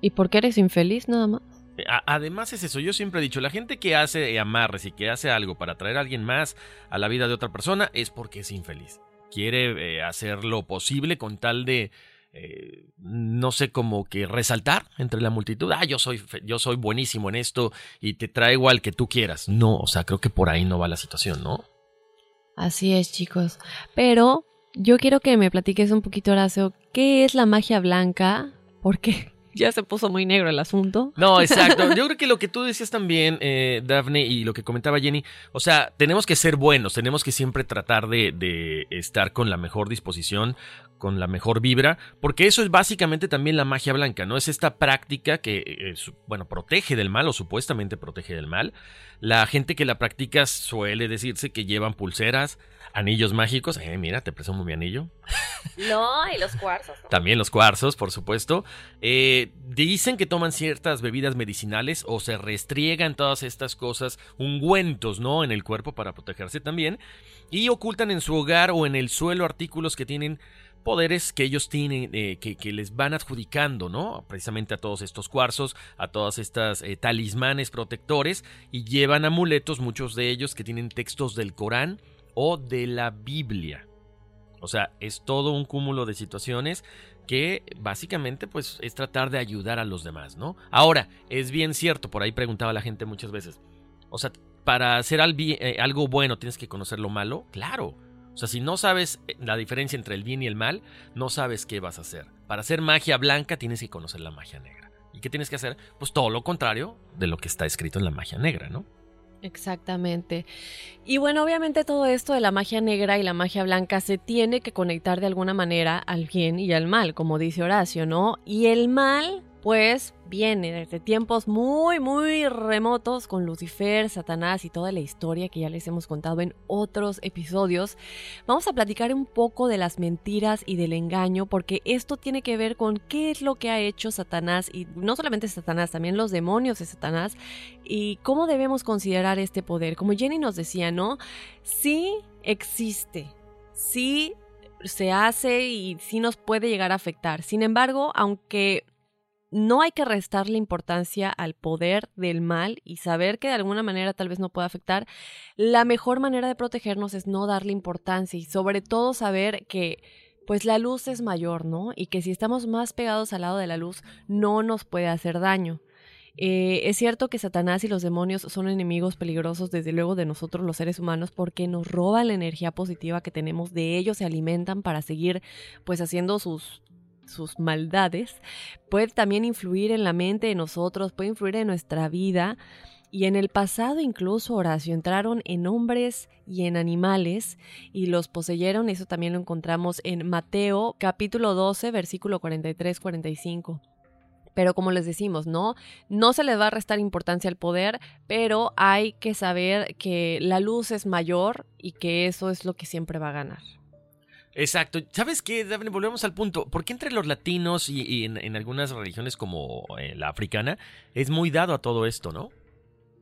[SPEAKER 3] ¿Y por qué eres infeliz nada más?
[SPEAKER 4] Eh, además es eso, yo siempre he dicho, la gente que hace amarres y que hace algo para traer a alguien más a la vida de otra persona es porque es infeliz. Quiere eh, hacer lo posible con tal de eh, no sé, como que resaltar entre la multitud, ah, yo soy, yo soy buenísimo en esto y te traigo al que tú quieras. No, o sea, creo que por ahí no va la situación, ¿no?
[SPEAKER 3] Así es, chicos. Pero yo quiero que me platiques un poquito, Horacio, ¿qué es la magia blanca? Porque ya se puso muy negro el asunto.
[SPEAKER 4] No, exacto. Yo creo que lo que tú decías también, eh, Daphne, y lo que comentaba Jenny, o sea, tenemos que ser buenos, tenemos que siempre tratar de, de estar con la mejor disposición, con la mejor vibra, porque eso es básicamente también la magia blanca, ¿no? Es esta práctica que, eh, bueno, protege del mal o supuestamente protege del mal. La gente que la practica suele decirse que llevan pulseras, anillos mágicos. Eh, mira, te presumo mi anillo.
[SPEAKER 3] No, y los cuarzos.
[SPEAKER 4] También los cuarzos, por supuesto. Eh, dicen que toman ciertas bebidas medicinales o se restriegan todas estas cosas, ungüentos, ¿no? En el cuerpo para protegerse también. Y ocultan en su hogar o en el suelo artículos que tienen poderes que ellos tienen, eh, que, les van adjudicando, ¿no? Precisamente a todos estos cuarzos, a todas estas eh, talismanes protectores y llevan amuletos, muchos de ellos que tienen textos del Corán o de la Biblia. O sea, es todo un cúmulo de situaciones que básicamente pues es tratar de ayudar a los demás, ¿no? Ahora, es bien cierto, por ahí preguntaba la gente muchas veces, o sea, para hacer eh, algo bueno tienes que conocer lo malo, claro, o sea, si no sabes eh, la diferencia entre el bien y el mal, no sabes qué vas a hacer. Para hacer magia blanca tienes que conocer la magia negra. ¿Y qué tienes que hacer? Pues todo lo contrario de lo que está escrito en la magia negra, ¿no?
[SPEAKER 3] Exactamente. Y bueno, obviamente todo esto de la magia negra y la magia blanca se tiene que conectar de alguna manera al bien y al mal, como dice Horacio, ¿no? Y el mal pues viene desde tiempos muy, muy remotos con Lucifer, Satanás y toda la historia que ya les hemos contado en otros episodios. Vamos a platicar un poco de las mentiras y del engaño, porque esto tiene que ver con qué es lo que ha hecho Satanás, y no solamente Satanás, también los demonios de Satanás, y cómo debemos considerar este poder. Como Jenny nos decía, ¿no? Sí existe, sí se hace y sí nos puede llegar a afectar. Sin embargo, aunque no hay que restarle importancia al poder del mal y saber que de alguna manera tal vez no pueda afectar. La mejor manera de protegernos es no darle importancia y sobre todo saber que pues la luz es mayor, ¿no? Y que si estamos más pegados al lado de la luz no nos puede hacer daño. Eh, es cierto que Satanás y los demonios son enemigos peligrosos desde luego de nosotros los seres humanos porque nos roban la energía positiva que tenemos, de ellos se alimentan para seguir pues haciendo sus sus maldades, puede también influir en la mente de nosotros, puede influir en nuestra vida. Y en el pasado incluso, Horacio, entraron en hombres y en animales y los poseyeron. Eso también lo encontramos en Mateo capítulo 12, versículo 43-45. Pero como les decimos, ¿no? No se les va a restar importancia al poder, pero hay que saber que la luz es mayor y que eso es lo que siempre va a ganar.
[SPEAKER 4] Exacto. ¿Sabes qué, Daphne? Volvemos al punto. ¿Por qué entre los latinos y, en, algunas religiones como eh, la africana es muy dado a todo esto, ¿no?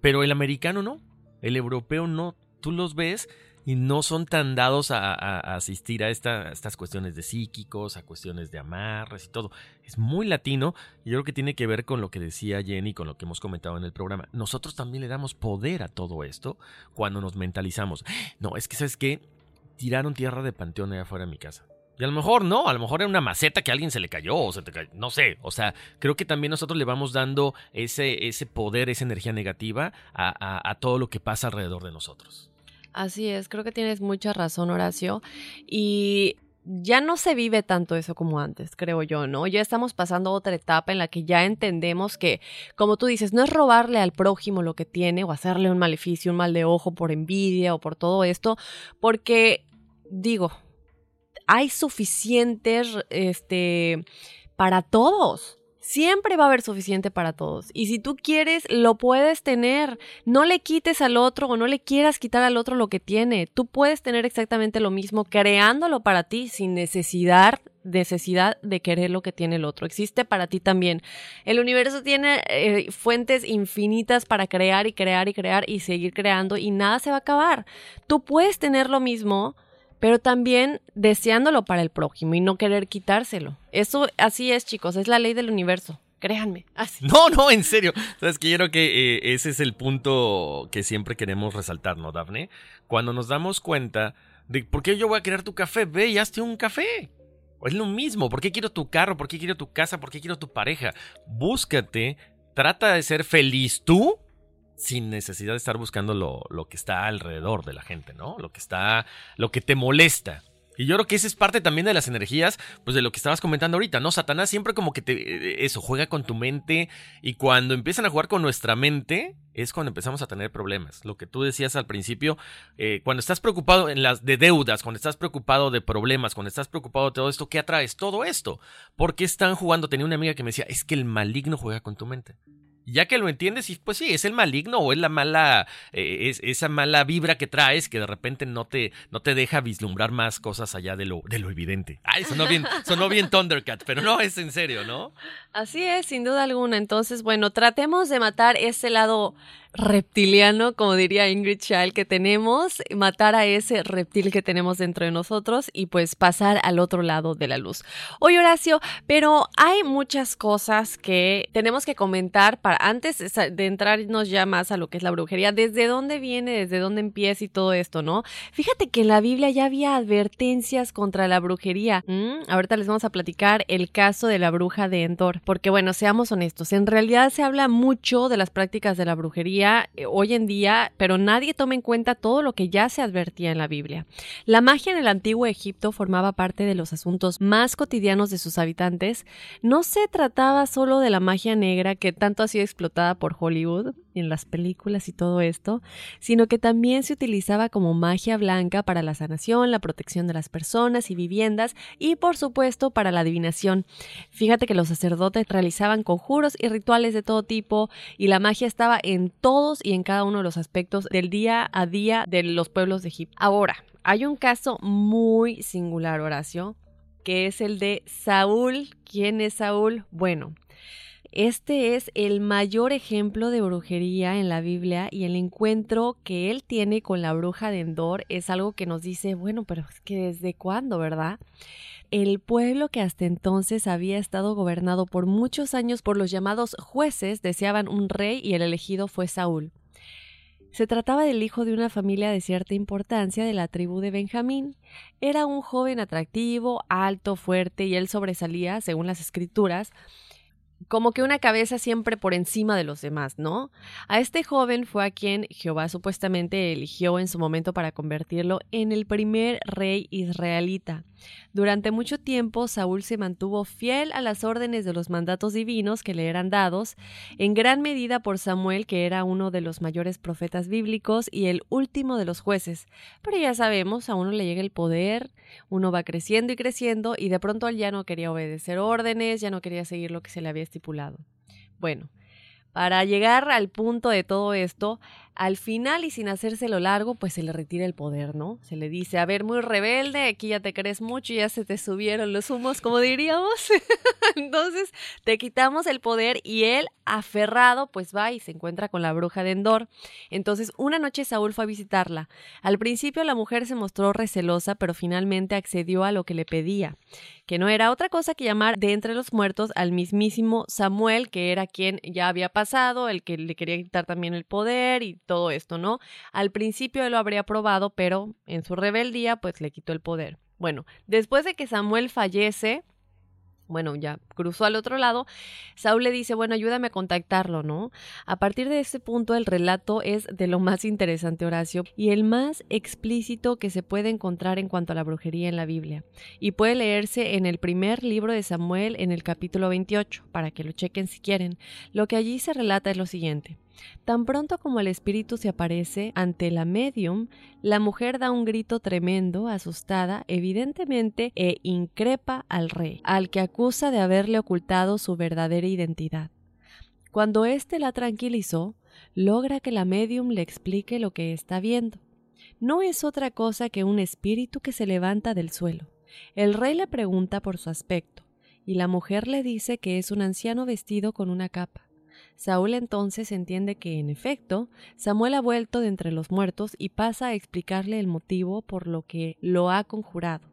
[SPEAKER 4] Pero el americano no. El europeo no. Tú los ves y no son tan dados a, asistir a, estas cuestiones de psíquicos, a cuestiones de amarres y todo. Es muy latino y yo creo que tiene que ver con lo que decía Jenny, con lo que hemos comentado en el programa. Nosotros también le damos poder a todo esto cuando nos mentalizamos. No, es que, ¿sabes qué? Tiraron tierra de panteón allá afuera de mi casa. Y a lo mejor no, a lo mejor era una maceta que a alguien se le cayó o se te cayó, no sé. O sea, creo que también nosotros le vamos dando ese, ese poder, esa energía negativa a, a, todo lo que pasa alrededor de nosotros.
[SPEAKER 3] Así es, creo que tienes mucha razón, Horacio. Y ya no se vive tanto eso como antes, creo yo, ¿no? Ya estamos pasando otra etapa en la que ya entendemos que, como tú dices, no es robarle al prójimo lo que tiene o hacerle un maleficio, un mal de ojo por envidia o por todo esto, porque digo, hay suficientes este, para todos. Siempre va a haber suficiente para todos. Y si tú quieres, lo puedes tener. No le quites al otro o no le quieras quitar al otro lo que tiene. Tú puedes tener exactamente lo mismo creándolo para ti sin necesidad, necesidad de querer lo que tiene el otro. Existe para ti también. El universo tiene eh, fuentes infinitas para crear y crear y crear y seguir creando y nada se va a acabar. Tú puedes tener lo mismo pero también deseándolo para el prójimo y no querer quitárselo. Eso así es, chicos, es la ley del universo. Créanme, así.
[SPEAKER 4] No, no, en serio. Sabes que yo creo que eh, ese es el punto que siempre queremos resaltar, ¿no, Dafne? Cuando nos damos cuenta de por qué yo voy a querer tu café, ve y hazte un café. Es lo mismo, ¿por qué quiero tu carro? ¿Por qué quiero tu casa? ¿Por qué quiero tu pareja? Búscate, trata de ser feliz tú sin necesidad de estar buscando lo, lo, que está alrededor de la gente, ¿no? Lo que está, lo que te molesta. Y yo creo que esa es parte también de las energías, pues de lo que estabas comentando ahorita, ¿no? Satanás siempre como que te, eso, juega con tu mente y cuando empiezan a jugar con nuestra mente es cuando empezamos a tener problemas. Lo que tú decías al principio, eh, cuando estás preocupado en las de deudas, cuando estás preocupado de problemas, cuando estás preocupado de todo esto, ¿qué atraes? Todo esto. ¿Por qué están jugando? Tenía una amiga que me decía, es que el maligno juega con tu mente ya que lo entiendes, pues sí, es el maligno o es la mala, eh, es, esa mala vibra que traes que de repente no te, no te deja vislumbrar más cosas allá de lo, de lo evidente. Ay, sonó bien, sonó bien Thundercat, pero no, es en serio, ¿no?
[SPEAKER 3] Así es, sin duda alguna. Entonces, bueno, tratemos de matar ese lado reptiliano, como diría Ingrid Child, que tenemos, matar a ese reptil que tenemos dentro de nosotros y pues pasar al otro lado de la luz. Oye Horacio, pero hay muchas cosas que tenemos que comentar para antes de entrarnos ya más a lo que es la brujería, desde dónde viene, desde dónde empieza y todo esto, ¿no? Fíjate que en la Biblia ya había advertencias contra la brujería. Mm, ahorita les vamos a platicar el caso de la bruja de Endor, porque bueno, seamos honestos, en realidad se habla mucho de las prácticas de la brujería eh, hoy en día, pero nadie toma en cuenta todo lo que ya se advertía en la Biblia. La magia en el antiguo Egipto formaba parte de los asuntos más cotidianos de sus habitantes. No se trataba solo de la magia negra, que tanto así explotada por Hollywood en las películas y todo esto, sino que también se utilizaba como magia blanca para la sanación, la protección de las personas y viviendas y por supuesto para la adivinación. Fíjate que los sacerdotes realizaban conjuros y rituales de todo tipo y la magia estaba en todos y en cada uno de los aspectos del día a día de los pueblos de Egipto. Ahora, hay un caso muy singular, Horacio, que es el de Saúl. ¿Quién es Saúl? Bueno, este es el mayor ejemplo de brujería en la Biblia y el encuentro que él tiene con la bruja de Endor es algo que nos dice, bueno, pero es que desde cuándo, ¿verdad? El pueblo que hasta entonces había estado gobernado por muchos años por los llamados jueces deseaban un rey y el elegido fue Saúl. Se trataba del hijo de una familia de cierta importancia de la tribu de Benjamín. Era un joven atractivo, alto, fuerte y él sobresalía, según las escrituras, como que una cabeza siempre por encima de los demás, ¿no? A este joven fue a quien Jehová supuestamente eligió en su momento para convertirlo en el primer rey israelita. Durante mucho tiempo Saúl se mantuvo fiel a las órdenes de los mandatos divinos que le eran dados, en gran medida por Samuel, que era uno de los mayores profetas bíblicos y el último de los jueces. Pero ya sabemos, a uno le llega el poder, uno va creciendo y creciendo y de pronto él ya no quería obedecer órdenes, ya no quería seguir lo que se le había estipulado. Bueno, para llegar al punto de todo esto, al final y sin hacérselo largo, pues se le retira el poder, ¿no? Se le dice, a ver, muy rebelde, aquí ya te crees mucho, ya se te subieron los humos, como diríamos. Entonces, te quitamos el poder y él, aferrado, pues va y se encuentra con la bruja de Endor. Entonces, una noche Saúl fue a visitarla. Al principio la mujer se mostró recelosa, pero finalmente accedió a lo que le pedía, que no era otra cosa que llamar de entre los muertos al mismísimo Samuel, que era quien ya había pasado, el que le quería quitar también el poder y todo esto, ¿no? Al principio él lo habría probado, pero en su rebeldía pues le quitó el poder. Bueno, después de que Samuel fallece, bueno, ya cruzó al otro lado, Saúl le dice, bueno, ayúdame a contactarlo, ¿no? A partir de ese punto el relato es de lo más interesante, Horacio, y el más explícito que se puede encontrar en cuanto a la brujería en la Biblia. Y puede leerse en el primer libro de Samuel en el capítulo 28, para que lo chequen si quieren. Lo que allí se relata es lo siguiente. Tan pronto como el espíritu se aparece ante la medium, la mujer da un grito tremendo, asustada, evidentemente, e increpa al rey, al que acusa de haberle ocultado su verdadera identidad. Cuando éste la tranquilizó, logra que la medium le explique lo que está viendo. No es otra cosa que un espíritu que se levanta del suelo. El rey le pregunta por su aspecto, y la mujer le dice que es un anciano vestido con una capa. Saúl entonces entiende que, en efecto, Samuel ha vuelto de entre los muertos y pasa a explicarle el motivo por lo que lo ha conjurado.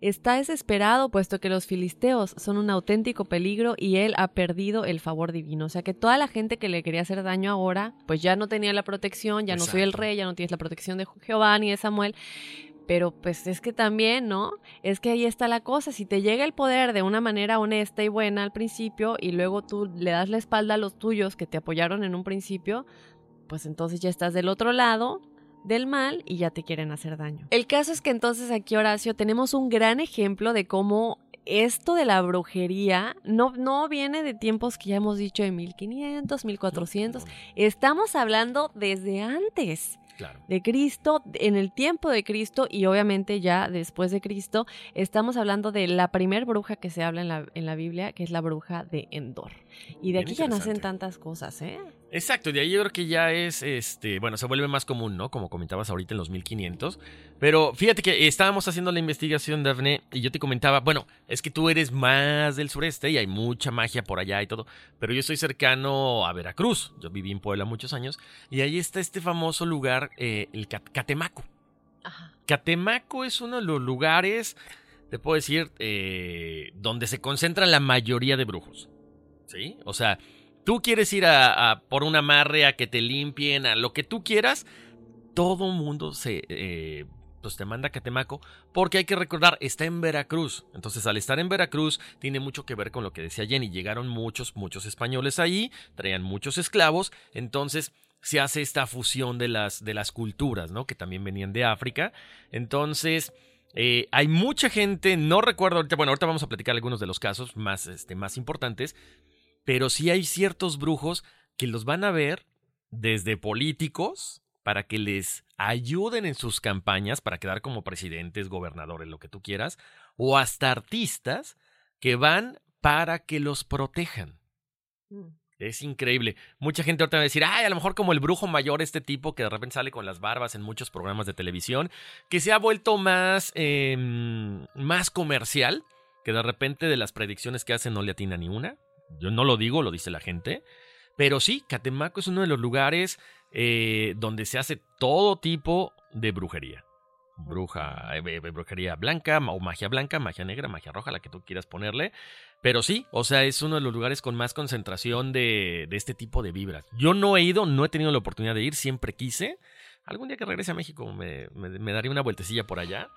[SPEAKER 3] Está desesperado puesto que los filisteos son un auténtico peligro y él ha perdido el favor divino. O sea que toda la gente que le quería hacer daño ahora, pues ya no tenía la protección, ya no soy el rey, ya no tienes la protección de Jehová ni de Samuel. Pero pues es que también, ¿no? Es que ahí está la cosa. Si te llega el poder de una manera honesta y buena al principio y luego tú le das la espalda a los tuyos que te apoyaron en un principio, pues entonces ya estás del otro lado del mal y ya te quieren hacer daño. El caso es que entonces aquí, Horacio, tenemos un gran ejemplo de cómo esto de la brujería no, no viene de tiempos que ya hemos dicho de 1500, 1400. Estamos hablando desde antes de Cristo, en el tiempo de Cristo y obviamente ya después de Cristo, estamos hablando de la primer bruja que se habla en la, en la Biblia, que es la bruja de Endor. Y de aquí ya nacen tantas cosas, ¿eh?
[SPEAKER 4] Exacto, de ahí yo creo que ya es, este, bueno, se vuelve más común, ¿no? Como comentabas ahorita en los 1500. Pero fíjate que estábamos haciendo la investigación, Daphne, y yo te comentaba, bueno, es que tú eres más del sureste y hay mucha magia por allá y todo, pero yo estoy cercano a Veracruz, yo viví en Puebla muchos años, y ahí está este famoso lugar, eh, el Catemaco. Ajá. Catemaco es uno de los lugares, te puedo decir, eh, donde se concentra la mayoría de brujos. ¿Sí? O sea, tú quieres ir a, por un amarre, a que te limpien, a lo que tú quieras, todo mundo se... Eh, pues te manda a Catemaco, porque hay que recordar, está en Veracruz. Entonces, al estar en Veracruz, tiene mucho que ver con lo que decía Jenny. Llegaron muchos, muchos españoles ahí, traían muchos esclavos, entonces se hace esta fusión de las, de las culturas, ¿no? Que también venían de África. Entonces, eh, hay mucha gente, no recuerdo ahorita, bueno, ahorita vamos a platicar algunos de los casos más, este, más importantes, pero sí hay ciertos brujos que los van a ver desde políticos para que les ayuden en sus campañas para quedar como presidentes, gobernadores, lo que tú quieras, o hasta artistas que van para que los protejan. Mm. Es increíble. Mucha gente ahorita va a decir, ay, a lo mejor como el brujo mayor, este tipo que de repente sale con las barbas en muchos programas de televisión, que se ha vuelto más, em, más comercial, que de repente de las predicciones que hace no le atina ni una. Yo no lo digo, lo dice la gente. Pero sí, Catemaco es uno de los lugares eh, donde se hace todo tipo de brujería. Bruja, eh, brujería blanca o magia blanca, magia negra, magia roja, la que tú quieras ponerle. Pero sí, o sea, es uno de los lugares con más concentración de, este tipo de vibras. Yo no he ido, no he tenido la oportunidad de ir, siempre quise. Algún día que regrese a México me, me, daré una vueltecilla por allá.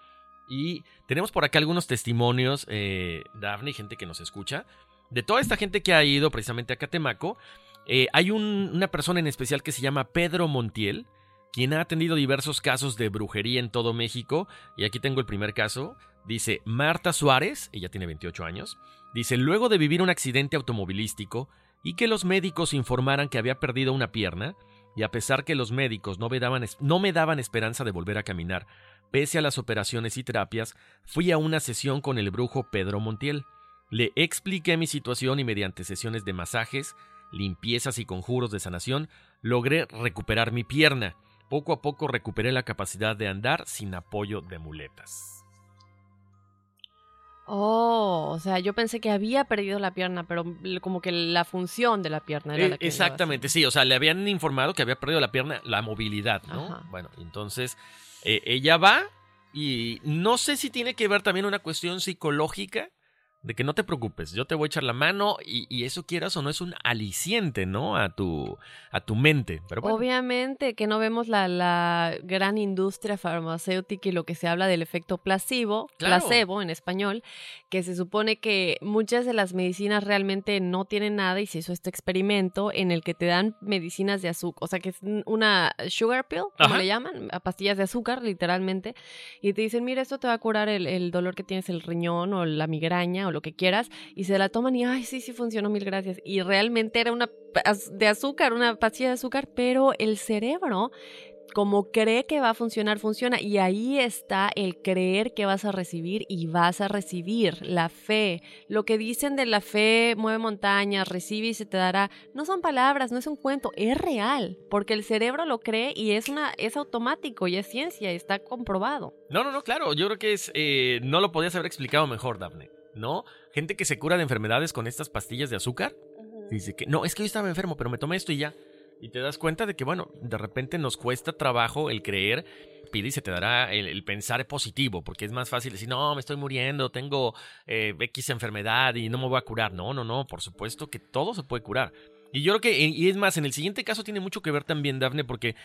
[SPEAKER 4] Y tenemos por acá algunos testimonios, eh, Daphne, gente que nos escucha, de toda esta gente que ha ido precisamente a Catemaco. Eh, hay una persona en especial que se llama Pedro Montiel, quien ha atendido diversos casos de brujería en todo México. Y aquí tengo el primer caso. Dice Marta Suárez, ella tiene 28 años, dice, luego de vivir un accidente automovilístico y que los médicos informaran que había perdido una pierna, y a pesar que los médicos no me daban, no me daban esperanza de volver a caminar, pese a las operaciones y terapias, fui a una sesión con el brujo Pedro Montiel. Le expliqué mi situación y mediante sesiones de masajes, limpiezas y conjuros de sanación, logré recuperar mi pierna. Poco a poco recuperé la capacidad de andar sin apoyo de muletas.
[SPEAKER 3] Oh, o sea, yo pensé que había perdido la pierna, pero como que la función de la pierna era
[SPEAKER 4] eh,
[SPEAKER 3] la que
[SPEAKER 4] Exactamente, sí, o sea, le habían informado que había perdido la pierna, la movilidad, ¿no? Bueno, entonces eh, ella va y no sé si tiene que ver también una cuestión psicológica de que no te preocupes, yo te voy a echar la mano y, eso quieras o no es un aliciente, ¿no? A tu, a tu mente. Pero
[SPEAKER 3] Obviamente que no vemos la, la, gran industria farmacéutica y lo que se habla del efecto placebo, placebo en español, que se supone que muchas de las medicinas realmente no tienen nada y se hizo este experimento en el que te dan medicinas de azúcar, o sea que es una sugar pill, como le llaman, pastillas de azúcar literalmente, y te dicen, mira, esto te va a curar el, el dolor que tienes el riñón o la migraña o lo que quieras, y se la toman y, ay, sí, sí funcionó, mil gracias. Y realmente era una de azúcar, una pastilla de azúcar, pero el cerebro como cree que va a funcionar, funciona. Y ahí está el creer que vas a recibir y vas a recibir la fe. Lo que dicen de la fe mueve montañas, recibe y se te dará. No son palabras, no es un cuento, es real. Porque el cerebro lo cree y es, una, es automático y es ciencia, está comprobado.
[SPEAKER 4] No, no, no, claro. Yo creo que es. Eh, no lo podías haber explicado mejor, Daphne. ¿No? Gente que se cura de enfermedades con estas pastillas de azúcar. Dice que, no, es que yo estaba enfermo, pero me tomé esto y ya. Y te das cuenta de que, bueno, de repente nos cuesta trabajo el creer, pide y se te dará el, pensar positivo, porque es más fácil decir, no, me estoy muriendo, tengo eh, X enfermedad y no me voy a curar. No, no, no, por supuesto que todo se puede curar. Y yo creo que, y es más, en el siguiente caso tiene mucho que ver también, Dafne, porque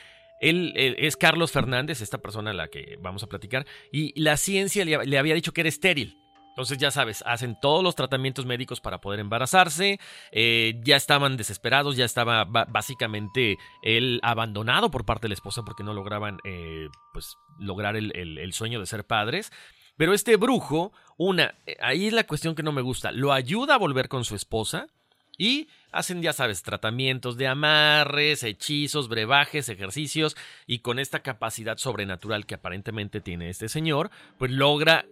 [SPEAKER 4] él, es Carlos Fernández, esta persona a la que vamos a platicar, y la ciencia le había dicho que era estéril. Entonces ya sabes, hacen todos los tratamientos médicos para poder embarazarse, eh, ya estaban desesperados, ya estaba básicamente él abandonado por parte de la esposa porque no lograban eh, pues, lograr el, el, sueño de ser padres. Pero este brujo, una, eh, ahí es la cuestión que no me gusta, lo ayuda a volver con su esposa y hacen, ya sabes, tratamientos de amarres, hechizos, brebajes, ejercicios y con esta capacidad sobrenatural que aparentemente tiene este señor, pues logra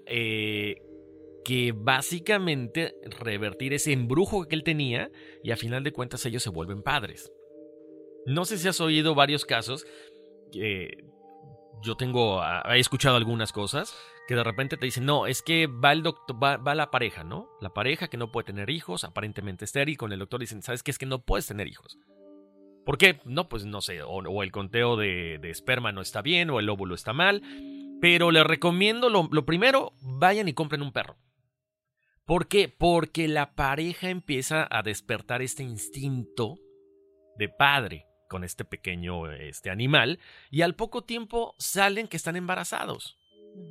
[SPEAKER 4] que básicamente revertir ese embrujo que él tenía y a final de cuentas ellos se vuelven padres. No sé si has oído varios casos que yo tengo, ah, he escuchado algunas cosas que de repente te dicen, no, es que va el doctor, va, la pareja, ¿no? La pareja que no puede tener hijos, aparentemente estéril, con el doctor dicen, ¿sabes qué? Es que no puedes tener hijos. ¿Por qué? No, pues no sé, o, el conteo de, esperma no está bien, o el óvulo está mal, pero les recomiendo, lo primero, vayan y compren un perro. ¿Por qué? Porque la pareja empieza a despertar este instinto de padre con este pequeño este animal y al poco tiempo salen que están embarazados.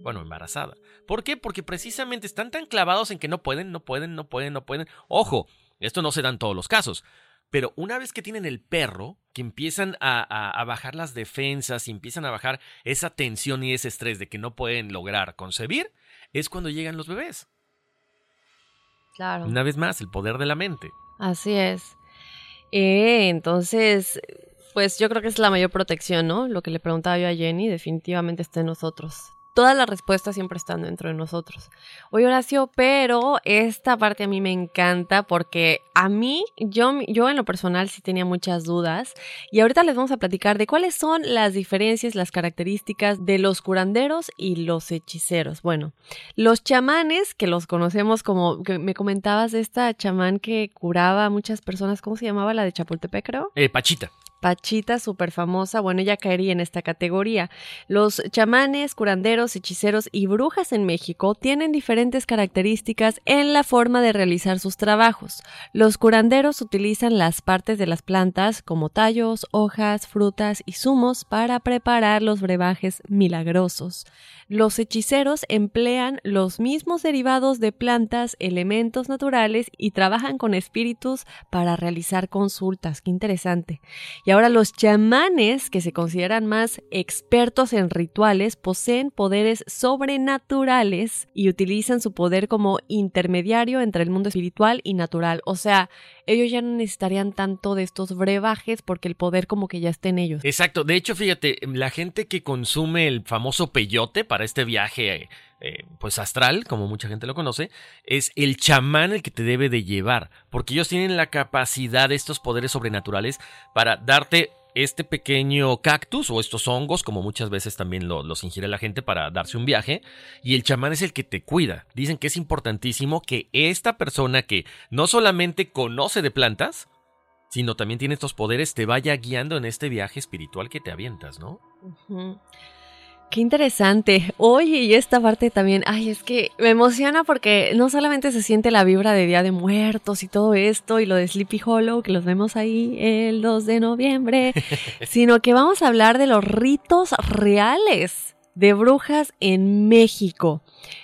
[SPEAKER 4] Bueno, embarazada. ¿Por qué? Porque precisamente están tan clavados en que no pueden, no pueden, no pueden, no pueden. Ojo, esto no se da en todos los casos. Pero una vez que tienen el perro, que empiezan a, a, bajar las defensas y empiezan a bajar esa tensión y ese estrés de que no pueden lograr concebir, es cuando llegan los bebés.
[SPEAKER 3] Claro.
[SPEAKER 4] Una vez más, el poder de la mente.
[SPEAKER 3] Así es. Eh, entonces, pues yo creo que es la mayor protección, ¿no? Lo que le preguntaba yo a Jenny, definitivamente está en nosotros todas las respuestas siempre están dentro de nosotros. Oye, Horacio, pero esta parte a mí me encanta porque a mí, yo, yo en lo personal sí tenía muchas dudas y ahorita les vamos a platicar de cuáles son las diferencias, las características de los curanderos y los hechiceros. Bueno, los chamanes, que los conocemos como, que me comentabas de esta chamán que curaba a muchas personas, ¿cómo se llamaba la de Chapultepec, creo?
[SPEAKER 4] Eh, Pachita.
[SPEAKER 3] Pachita, súper famosa, bueno, ella caería en esta categoría. Los chamanes, curanderos, hechiceros y brujas en México tienen diferentes características en la forma de realizar sus trabajos. Los curanderos utilizan las partes de las plantas como tallos, hojas, frutas y zumos para preparar los brebajes milagrosos. Los hechiceros emplean los mismos derivados de plantas, elementos naturales y trabajan con espíritus para realizar consultas. Qué interesante. Y ahora los chamanes, que se consideran más expertos en rituales, poseen poderes sobrenaturales y utilizan su poder como intermediario entre el mundo espiritual y natural. O sea, ellos ya no necesitarían tanto de estos brebajes porque el poder como que ya está en ellos.
[SPEAKER 4] Exacto, de hecho, fíjate, la gente que consume el famoso peyote para este viaje eh, pues astral, como mucha gente lo conoce, es el chamán el que te debe de llevar, porque ellos tienen la capacidad de estos poderes sobrenaturales para darte este pequeño cactus o estos hongos, como muchas veces también los ingiere la gente para darse un viaje, y el chamán es el que te cuida. Dicen que es importantísimo que esta persona que no solamente conoce de plantas, sino también tiene estos poderes, te vaya guiando en este viaje espiritual que te avientas, ¿no?
[SPEAKER 3] Qué interesante. Oye, y esta parte también, ay, es que me emociona porque no solamente se siente la vibra de Día de Muertos y todo esto, y lo de Sleepy Hollow, que los vemos ahí el 2 de noviembre, sino que vamos a hablar de los ritos reales de brujas en México.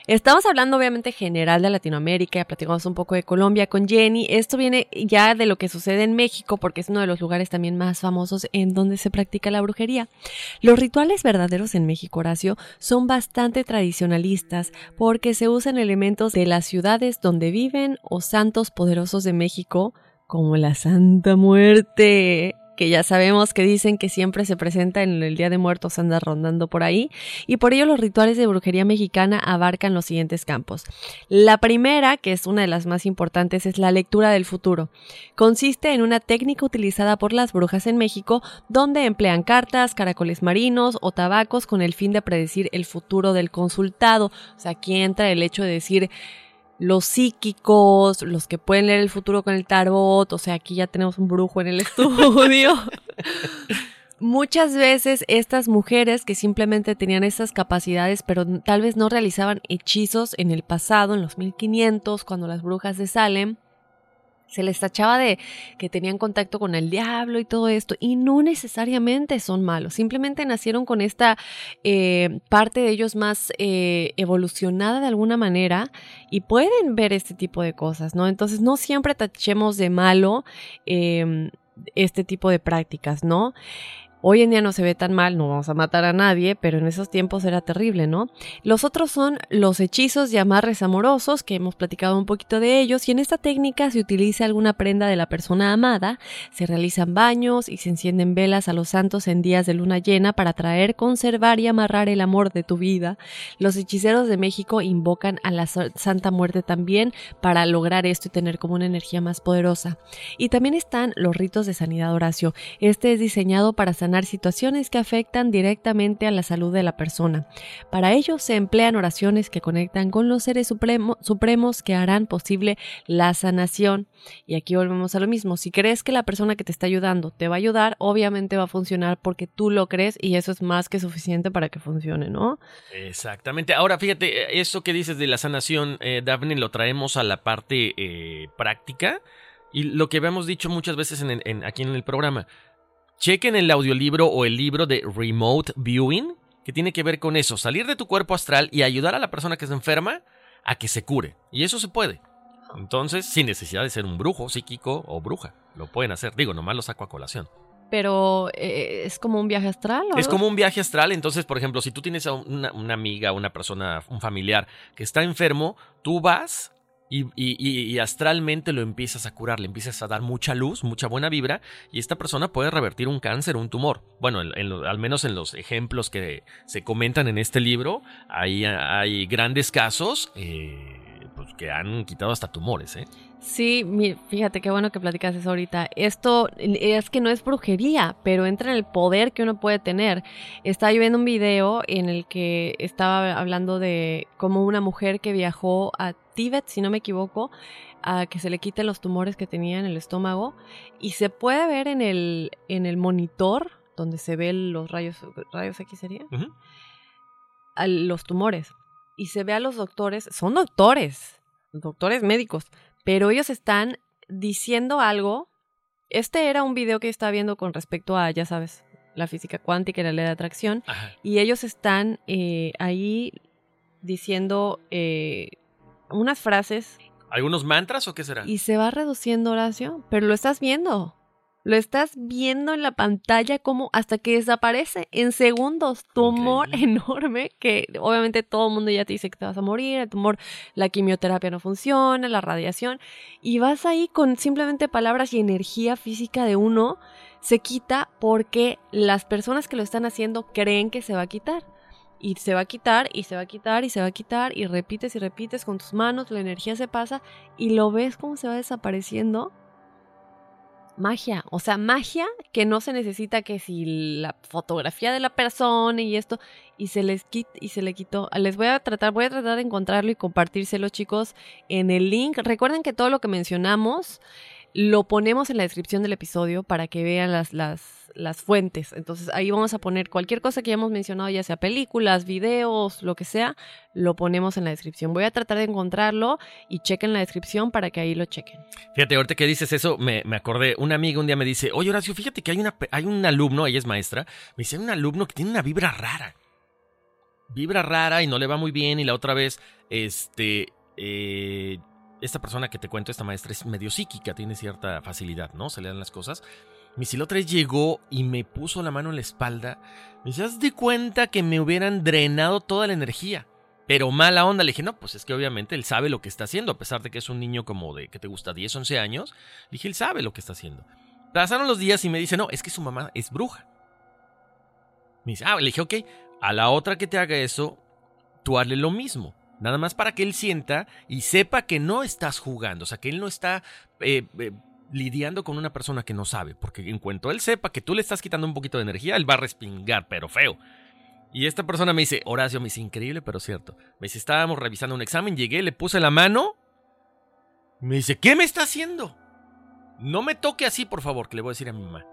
[SPEAKER 3] Estamos hablando obviamente general de Latinoamérica, ya platicamos un poco de Colombia con Jenny. Esto viene ya de lo que sucede en México porque es uno de los lugares también más famosos en donde se practica la brujería. Los rituales verdaderos en México, Horacio, son bastante tradicionalistas porque se usan elementos de las ciudades donde viven o santos poderosos de México como la Santa Muerte que ya sabemos que dicen que siempre se presenta en el Día de Muertos, anda rondando por ahí, y por ello los rituales de brujería mexicana abarcan los siguientes campos. La primera, que es una de las más importantes, es la lectura del futuro. Consiste en una técnica utilizada por las brujas en México, donde emplean cartas, caracoles marinos o tabacos con el fin de predecir el futuro del consultado. O sea, aquí entra el hecho de decir, los psíquicos, los que pueden leer el futuro con el tarot, o sea, aquí ya tenemos un brujo en el estudio. Muchas veces estas mujeres que simplemente tenían estas capacidades, pero tal vez no realizaban hechizos en el pasado, en los 1500, cuando las brujas de Salem, se les tachaba de que tenían contacto con el diablo y todo esto, y no necesariamente son malos, simplemente nacieron con esta eh, parte de ellos más eh, evolucionada de alguna manera y pueden ver este tipo de cosas, ¿no? Entonces no siempre tachemos de malo em, este tipo de prácticas, ¿no? Hoy en día no se ve tan mal, no vamos a matar a nadie, pero en esos tiempos era terrible, ¿no? Los otros son los hechizos y amarres amorosos, que hemos platicado un poquito de ellos, y en esta técnica se utiliza alguna prenda de la persona amada, se realizan baños y se encienden velas a los santos en días de luna llena para traer, conservar y amarrar el amor de tu vida. Los hechiceros de México invocan a la Santa Muerte también para lograr esto y tener como una energía más poderosa. Y también están los ritos de sanidad Horacio. Este es diseñado para sanar situaciones que afectan directamente a la salud de la persona. Para ello se emplean oraciones que conectan con los seres supremos que harán posible la sanación. Y aquí volvemos a lo mismo. Si crees que la persona que te está ayudando te va a ayudar, obviamente va a funcionar porque tú lo crees y eso es más que suficiente para que funcione, ¿no?
[SPEAKER 4] Exactamente. Ahora, fíjate, eso que dices de la sanación, eh, Daphne, lo traemos a la parte eh, práctica. Y lo que habíamos dicho muchas veces aquí en el programa, Chequen el audiolibro o el libro de Remote Viewing, que tiene que ver con eso, salir de tu cuerpo astral y ayudar a la persona que se enferma a que se cure. Y eso se puede. Entonces, sin necesidad de ser un brujo, psíquico o bruja. Lo pueden hacer. Digo, nomás lo saco a colación.
[SPEAKER 3] Pero eh, es como un viaje astral.
[SPEAKER 4] Es como un viaje astral. Entonces, por ejemplo, si tú tienes a una, una amiga, una persona, un familiar que está enfermo, tú vas Y, astralmente lo empiezas a curar, le empiezas a dar mucha luz, mucha buena vibra, y esta persona puede revertir un cáncer, un tumor. Bueno, al menos en los ejemplos que se comentan en este libro, hay, hay grandes casos eh, pues, que han quitado hasta tumores. ¿eh?
[SPEAKER 3] Sí, fíjate qué bueno que platicas eso ahorita. Esto es que no es brujería, pero entra en el poder que uno puede tener. Estaba yo viendo un video en el que estaba hablando de cómo una mujer que viajó a Tíbet, si no me equivoco, a que se le quiten los tumores que tenía en el estómago y se puede ver en el en el monitor donde se ven los rayos rayos X sería a los tumores y se ve a los doctores, son doctores, doctores médicos, pero ellos están diciendo algo. Este era un video que estaba viendo con respecto a, ya sabes, la física cuántica y la ley de atracción,
[SPEAKER 4] Ajá.
[SPEAKER 3] y ellos están eh, ahí diciendo eh, unas frases
[SPEAKER 4] ¿Algunos mantras o qué será?
[SPEAKER 3] y se va reduciendo, Horacio, pero lo estás viendo. Lo estás viendo en la pantalla como hasta que desaparece en segundos. Tumor enorme que obviamente todo el mundo ya te dice que te vas a morir, el tumor, la quimioterapia no funciona, la radiación. Y vas ahí con simplemente palabras y energía física de uno se quita porque las personas que lo están haciendo creen que se va a quitar. Y se va a quitar y se va a quitar y se va a quitar y repites y repites con tus manos, la energía se pasa y lo ves cómo se va desapareciendo. Magia, o sea, magia que no se necesita que si la fotografía de la persona y esto y se les quit y se le quitó. Les voy a tratar, voy a tratar de encontrarlo y compartírselo, chicos, en el link. Recuerden que todo lo que mencionamos lo ponemos en la descripción del episodio para que vean las, las, las fuentes. Entonces ahí vamos a poner cualquier cosa que hayamos mencionado, ya sea películas, videos, lo que sea, lo ponemos en la descripción. Voy a tratar de encontrarlo y chequen la descripción para que ahí lo chequen.
[SPEAKER 4] Fíjate, ahorita que dices eso, me, me acordé. Una amiga un día me dice, oye Horacio, fíjate que hay, una, hay un alumno, ella es maestra, me dice, hay un alumno que tiene una vibra rara. Vibra rara y no le va muy bien. Y la otra vez, este, eh, esta persona que te cuento, esta maestra es medio psíquica, tiene cierta facilidad, ¿no? Se le dan las cosas. La otra llegó y me puso la mano en la espalda. Me dice, haz de cuenta que me hubieran drenado toda la energía. Pero mala onda, le dije, no, pues es que obviamente él sabe lo que está haciendo, a pesar de que es un niño como de, que te gusta, 10, 11 años. Le dije, él sabe lo que está haciendo. Pasaron los días y me dice, no, es que su mamá es bruja. Me dice, ah, le dije, ok, a la otra que te haga eso, tú hazle lo mismo. Nada más para que él sienta y sepa que no estás jugando, o sea, que él no está eh, eh, lidiando con una persona que no sabe, porque en cuanto él sepa que tú le estás quitando un poquito de energía, él va a respingar, pero feo. Y esta persona me dice, Horacio, me dice, increíble, pero cierto. Me dice, estábamos revisando un examen, llegué, le puse la mano. Me dice, ¿qué me está haciendo? No me toque así, por favor, que le voy a decir a mi mamá.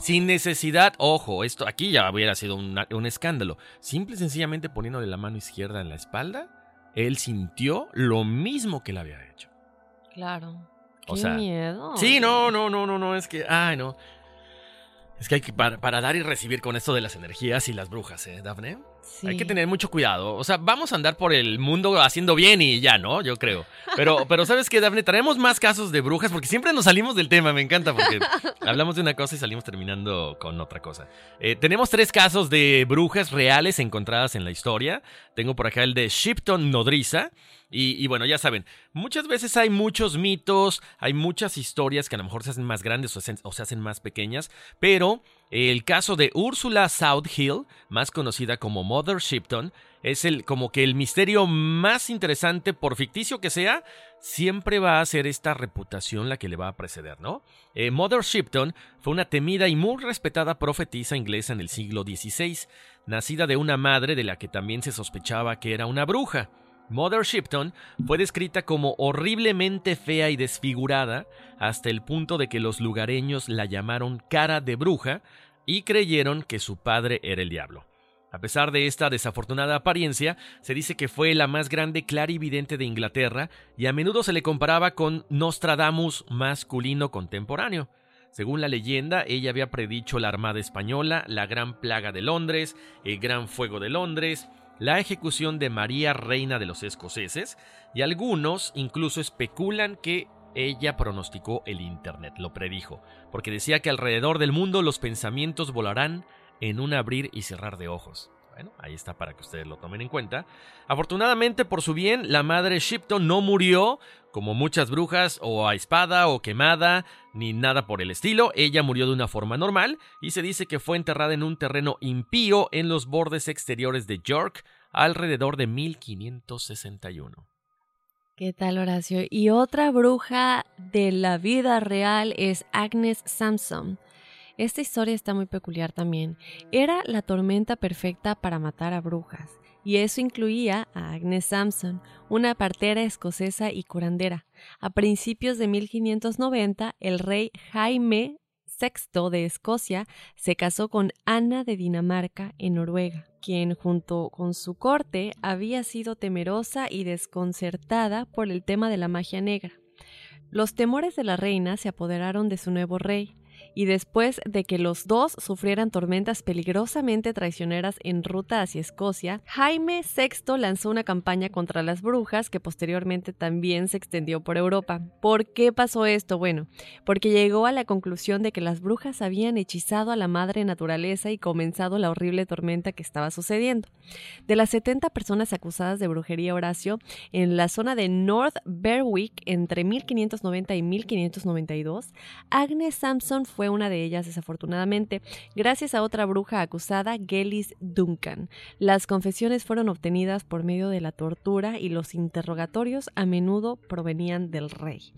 [SPEAKER 4] Sin necesidad, ojo, esto aquí ya hubiera sido una- un escándalo. Simple y sencillamente poniéndole la mano izquierda en la espalda, él sintió lo mismo que le había hecho.
[SPEAKER 3] Claro.
[SPEAKER 4] O
[SPEAKER 3] Qué
[SPEAKER 4] sea,
[SPEAKER 3] miedo.
[SPEAKER 4] Sí, no, no, no, no, no, es que, ay, no. Es que hay que, para, para dar y recibir con esto de las energías y las brujas, ¿eh, Dafne?
[SPEAKER 3] Sí.
[SPEAKER 4] Hay que tener mucho cuidado. O sea, vamos a andar por el mundo haciendo bien y ya, ¿no? Yo creo. Pero, pero ¿sabes qué, Dafne? Traemos más casos de brujas porque siempre nos salimos del tema. Me encanta porque hablamos de una cosa y salimos terminando con otra cosa. Eh, tenemos tres casos de brujas reales encontradas en la historia. Tengo por acá el de Shipton Nodriza. Y, y bueno, ya saben, muchas veces hay muchos mitos, hay muchas historias que a lo mejor se hacen más grandes o se, o se hacen más pequeñas, pero el caso de Úrsula Southhill, más conocida como Mother Shipton, es el como que el misterio más interesante, por ficticio que sea, siempre va a ser esta reputación la que le va a preceder, ¿no? Eh, Mother Shipton fue una temida y muy respetada profetisa inglesa en el siglo XVI, nacida de una madre de la que también se sospechaba que era una bruja. Mother Shipton fue descrita como horriblemente fea y desfigurada hasta el punto de que los lugareños la llamaron cara de bruja y creyeron que su padre era el diablo. A pesar de esta desafortunada apariencia, se dice que fue la más grande clarividente de Inglaterra y a menudo se le comparaba con Nostradamus masculino contemporáneo. Según la leyenda, ella había predicho la Armada Española, la Gran Plaga de Londres, el Gran Fuego de Londres, la ejecución de María Reina de los Escoceses, y algunos incluso especulan que ella pronosticó el Internet, lo predijo, porque decía que alrededor del mundo los pensamientos volarán en un abrir y cerrar de ojos. Bueno, ahí está para que ustedes lo tomen en cuenta. Afortunadamente, por su bien, la madre Shipton no murió, como muchas brujas, o a espada o quemada, ni nada por el estilo. Ella murió de una forma normal y se dice que fue enterrada en un terreno impío en los bordes exteriores de York alrededor de 1561.
[SPEAKER 3] ¿Qué tal, Horacio? Y otra bruja de la vida real es Agnes Sampson. Esta historia está muy peculiar también. Era la tormenta perfecta para matar a brujas, y eso incluía a Agnes Sampson, una partera escocesa y curandera. A principios de 1590, el rey Jaime VI de Escocia se casó con Ana de Dinamarca en Noruega, quien junto con su corte había sido temerosa y desconcertada por el tema de la magia negra. Los temores de la reina se apoderaron de su nuevo rey, y después de que los dos sufrieran tormentas peligrosamente traicioneras en ruta hacia Escocia, Jaime VI lanzó una campaña contra las brujas que posteriormente también se extendió por Europa. ¿Por qué pasó esto? Bueno, porque llegó a la conclusión de que las brujas habían hechizado a la madre naturaleza y comenzado la horrible tormenta que estaba sucediendo. De las 70 personas acusadas de brujería Horacio, en la zona de North Berwick entre 1590 y 1592, Agnes Sampson fue una de ellas desafortunadamente, gracias a otra bruja acusada, Gellis Duncan. Las confesiones fueron obtenidas por medio de la tortura y los interrogatorios a menudo provenían del rey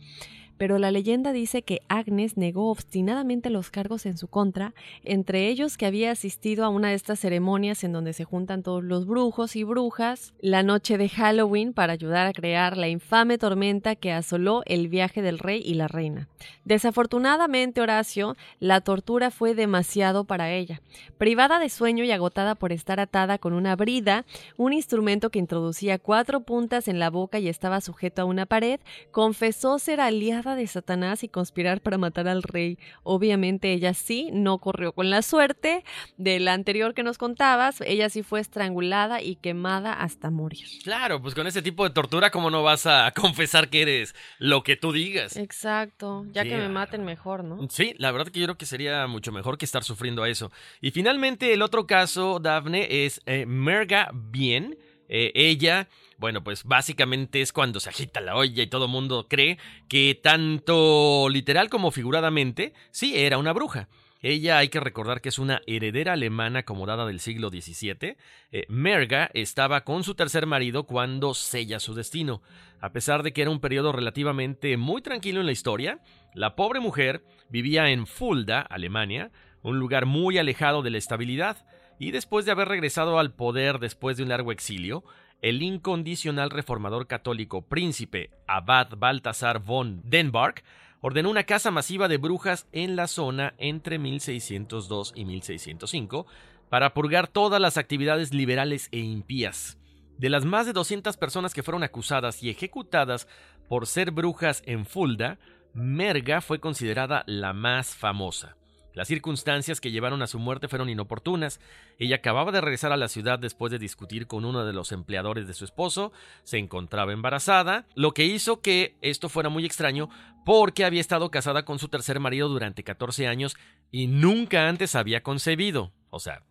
[SPEAKER 3] pero la leyenda dice que Agnes negó obstinadamente los cargos en su contra, entre ellos que había asistido a una de estas ceremonias en donde se juntan todos los brujos y brujas la noche de Halloween para ayudar a crear la infame tormenta que asoló el viaje del rey y la reina. Desafortunadamente, Horacio, la tortura fue demasiado para ella. Privada de sueño y agotada por estar atada con una brida, un instrumento que introducía cuatro puntas en la boca y estaba sujeto a una pared, confesó ser aliada de Satanás y conspirar para matar al rey. Obviamente ella sí no corrió con la suerte de la anterior que nos contabas, ella sí fue estrangulada y quemada hasta morir.
[SPEAKER 4] Claro, pues con ese tipo de tortura, ¿cómo no vas a confesar que eres lo que tú digas?
[SPEAKER 3] Exacto, ya que me maten mejor, ¿no?
[SPEAKER 4] Sí, la verdad que yo creo que sería mucho mejor que estar sufriendo a eso. Y finalmente el otro caso, Daphne, es eh, Merga Bien. Eh, ella bueno, pues básicamente es cuando se agita la olla y todo mundo cree que tanto literal como figuradamente, sí, era una bruja. Ella hay que recordar que es una heredera alemana acomodada del siglo XVII. Eh, Merga estaba con su tercer marido cuando sella su destino. A pesar de que era un periodo relativamente muy tranquilo en la historia, la pobre mujer vivía en Fulda, Alemania, un lugar muy alejado de la estabilidad, y después de haber regresado al poder después de un largo exilio, el incondicional reformador católico príncipe Abad Baltasar von Denmark ordenó una caza masiva de brujas en la zona entre 1602 y 1605 para purgar todas las actividades liberales e impías. De las más de 200 personas que fueron acusadas y ejecutadas por ser brujas en Fulda, Merga fue considerada la más famosa. Las circunstancias que llevaron a su muerte fueron inoportunas. Ella acababa de regresar a la ciudad después de discutir con uno de los empleadores de su esposo, se encontraba embarazada, lo que hizo que esto fuera muy extraño porque había estado casada con su tercer marido durante 14 años y nunca antes había concebido. O sea,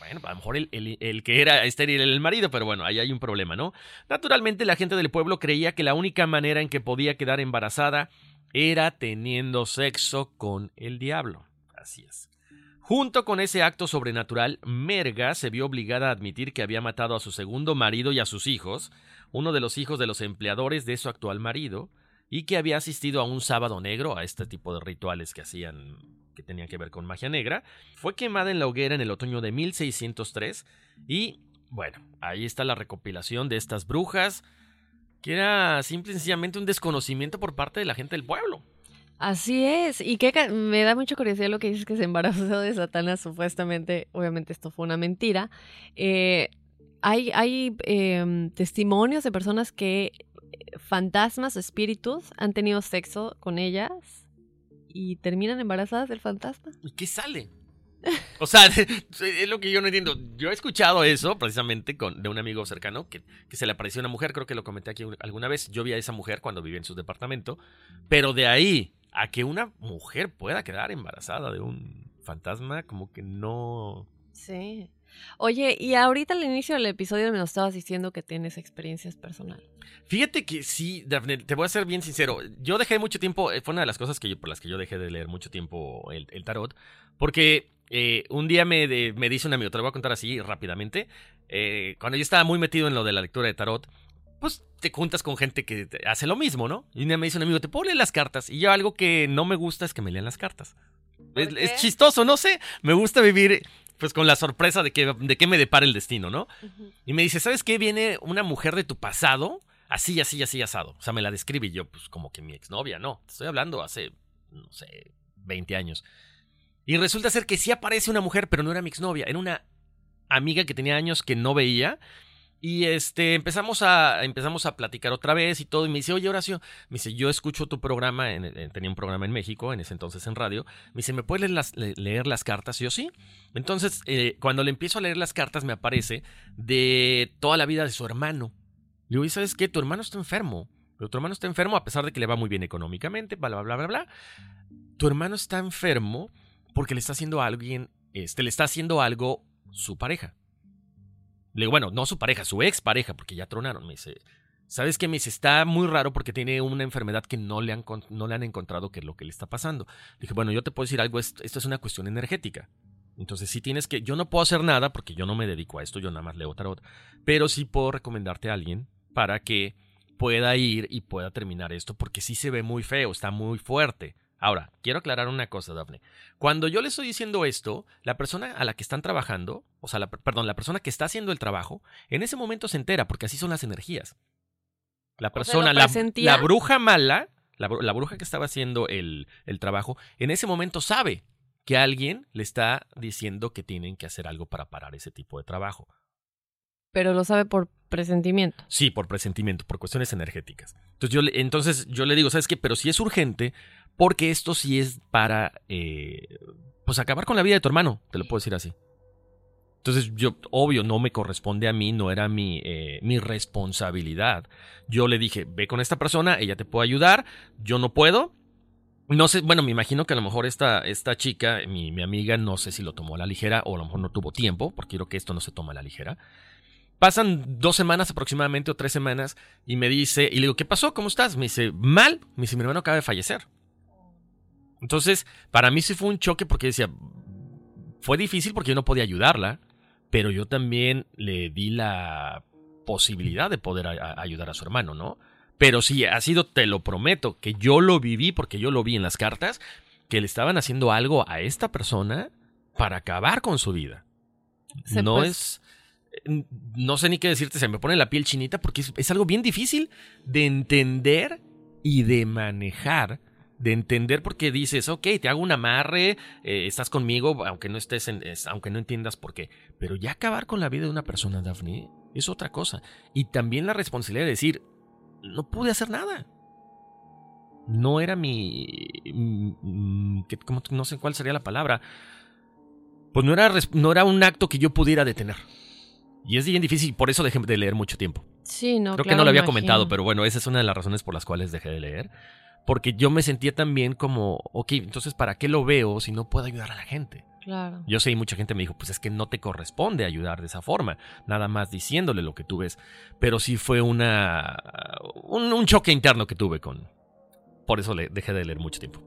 [SPEAKER 4] bueno, a lo mejor el, que era estéril era el marido, pero bueno, ahí hay un problema, ¿no? Naturalmente la gente del pueblo creía que la única manera en que podía quedar embarazada era teniendo sexo con el diablo. Así es. Junto con ese acto sobrenatural, Merga se vio obligada a admitir que había matado a su segundo marido y a sus hijos, uno de los hijos de los empleadores de su actual marido, y que había asistido a un sábado negro, a este tipo de rituales que hacían que tenían que ver con magia negra, fue quemada en la hoguera en el otoño de 1603 y, bueno, ahí está la recopilación de estas brujas, que era simple y sencillamente un desconocimiento por parte de la gente del pueblo.
[SPEAKER 3] Así es, y que me da mucha curiosidad lo que dices que se embarazó de Satanás, supuestamente, obviamente esto fue una mentira. Eh, hay hay em, testimonios de personas que eh, fantasmas o espíritus han tenido sexo con ellas y terminan embarazadas del fantasma.
[SPEAKER 4] ¿Y qué sale? O sea, es lo que yo no entiendo. Yo he escuchado eso precisamente con, de un amigo cercano que, que, se le apareció una mujer, creo que lo comenté aquí alguna vez. Yo vi a esa mujer cuando vivía en su departamento, pero de ahí a que una mujer pueda quedar embarazada de un fantasma, como que no.
[SPEAKER 3] Sí. Oye, y ahorita al inicio del episodio me nos estabas diciendo que tienes experiencias personales.
[SPEAKER 4] Fíjate que sí, Daphne, te voy a ser bien sincero. Yo dejé mucho tiempo, eh, fue una de las cosas que yo, por las que yo dejé de leer mucho tiempo el, el tarot, porque eh, un día me, de- me dice un amigo, te lo voy a contar así rápidamente, eh, cuando yo estaba muy metido en lo de la lectura de tarot, pues te juntas con gente que te- hace lo mismo, ¿no? Y me dice un amigo, ¿te puedo leer las cartas? Y yo algo que no me gusta es que me lean las cartas. Es, chistoso, no sé. Me gusta vivir pues con la sorpresa de que, de que me depara el destino, ¿no? Y me dice, ¿sabes qué? Viene una mujer de tu pasado, así, así, así, asado. O sea, me la describe y yo, pues como que mi exnovia, no. Te estoy hablando hace, no sé, 20 años. Y resulta ser que sí aparece una mujer, pero no era mi exnovia, era una amiga que tenía años que no veía. Y este, empezamos a, empezamos a platicar otra vez y todo. Y me dice, oye, Horacio, me dice, yo escucho tu programa, en- tenía un programa en México, en ese entonces en radio. Me dice, ¿me puedes leer las, le- leer las cartas? Y yo sí. Entonces, eh, cuando le empiezo a leer las cartas, me aparece de toda la vida de su hermano. Le digo, ¿y sabes qué? Tu hermano está enfermo. Pero tu hermano está enfermo a pesar de que le va muy bien económicamente, bla, bla, bla, bla, bla. Tu hermano está enfermo porque le está haciendo a alguien, este, le está haciendo algo su pareja. Le digo, bueno, no su pareja, su ex pareja, porque ya tronaron. Me dice, ¿sabes qué? Me dice, está muy raro porque tiene una enfermedad que no le han, no le han encontrado qué es lo que le está pasando. dije, bueno, yo te puedo decir algo, esto, esto es una cuestión energética. Entonces, sí tienes que, yo no puedo hacer nada porque yo no me dedico a esto, yo nada más leo tarot, pero sí puedo recomendarte a alguien para que pueda ir y pueda terminar esto, porque sí se ve muy feo, está muy fuerte. Ahora, quiero aclarar una cosa, Daphne. Cuando yo le estoy diciendo esto, la persona a la que están trabajando, o sea, la, perdón, la persona que está haciendo el trabajo, en ese momento se entera, porque así son las energías. La
[SPEAKER 3] ¿lo
[SPEAKER 4] persona, la, bruja mala, la, bru- la bruja que estaba haciendo el, el trabajo, en ese momento sabe que alguien le está diciendo que tienen que hacer algo para parar ese tipo de trabajo.
[SPEAKER 3] Pero lo sabe por presentimiento.
[SPEAKER 4] Sí, por presentimiento, por cuestiones energéticas. Entonces yo, le- entonces yo le digo, ¿sabes qué? Pero sí es urgente porque esto sí es para, eh, pues acabar con la vida de tu hermano, te lo puedo decir así. Entonces yo, obvio, no me corresponde a mí, no era mi, eh, mi responsabilidad. Yo le dije, ve con esta persona, ella te puede ayudar, yo no puedo. No sé, bueno, me imagino que a lo mejor esta, esta chica, mi, mi amiga, no sé si lo tomó a la ligera o a lo mejor no tuvo tiempo, porque creo que esto no se toma a la ligera. Pasan dos semanas aproximadamente o tres semanas y me dice, y le digo, ¿qué pasó? ¿Cómo estás? Me dice, mal. Me dice, mi hermano acaba de fallecer. Entonces, para mí sí fue un choque porque decía, fue difícil porque yo no podía ayudarla, pero yo también le di la posibilidad de poder a- a- ayudar a su hermano, ¿no? Pero sí, ha sido, te lo prometo, que yo lo viví porque yo lo vi en las cartas, que le estaban haciendo algo a esta persona para acabar con su vida.
[SPEAKER 3] Se
[SPEAKER 4] no
[SPEAKER 3] pues-
[SPEAKER 4] es no sé ni qué decirte, se me pone la piel chinita porque es, es algo bien difícil de entender y de manejar. De entender porque dices, ok, te hago un amarre, eh, estás conmigo, aunque no estés en, es- aunque no entiendas por qué. Pero ya acabar con la vida de una persona, Daphne, es otra cosa. Y también la responsabilidad de decir, no pude hacer nada. No era mi. mm, mm, que- como- no sé cuál sería la palabra. Pues no era, no era un acto que yo pudiera detener. Y es bien difícil, por eso dejé de leer mucho tiempo.
[SPEAKER 3] Sí, no.
[SPEAKER 4] Creo que no lo había
[SPEAKER 3] me
[SPEAKER 4] comentado, pero bueno, esa es una de las razones por las cuales dejé de leer. Porque yo me sentía también como, ok, entonces ¿para qué lo veo si no puedo ayudar a la gente?
[SPEAKER 3] Claro.
[SPEAKER 4] Yo sé, y mucha gente me dijo, pues es que no te corresponde ayudar de esa forma, nada más diciéndole lo que tú ves. Pero sí fue una un, un choque interno que tuve con... Por eso le dejé de leer mucho tiempo.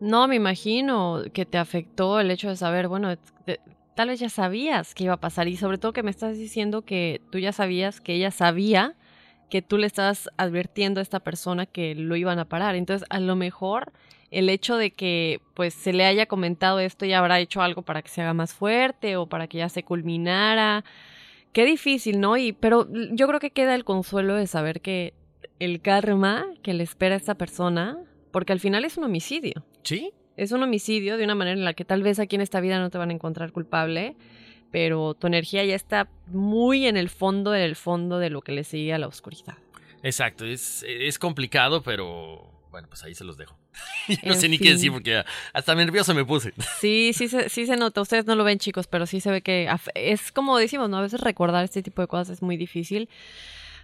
[SPEAKER 3] No, me imagino que te afectó el hecho de saber, bueno, te- tal vez ya sabías que iba a pasar y sobre todo que me estás diciendo que tú ya sabías que ella sabía que tú le estabas advirtiendo a esta persona que lo iban a parar. Entonces, a lo mejor el hecho de que pues se le haya comentado esto ya habrá hecho algo para que se haga más fuerte o para que ya se culminara. Qué difícil, ¿no? Y pero yo creo que queda el consuelo de saber que el karma que le espera a esta persona, porque al final es un homicidio.
[SPEAKER 4] ¿Sí?
[SPEAKER 3] Es un homicidio de una manera en la que tal vez aquí en esta vida no te van a encontrar culpable, pero tu energía ya está muy en el fondo del fondo de lo que le sigue a la oscuridad.
[SPEAKER 4] Exacto, es, es complicado, pero bueno, pues ahí se los dejo. No
[SPEAKER 3] En
[SPEAKER 4] sé ni qué decir porque hasta nervioso me puse.
[SPEAKER 3] Sí, sí se, sí se nota. Ustedes no lo ven, chicos, pero sí se ve que es como decimos, ¿no? A veces recordar este tipo de cosas es muy difícil.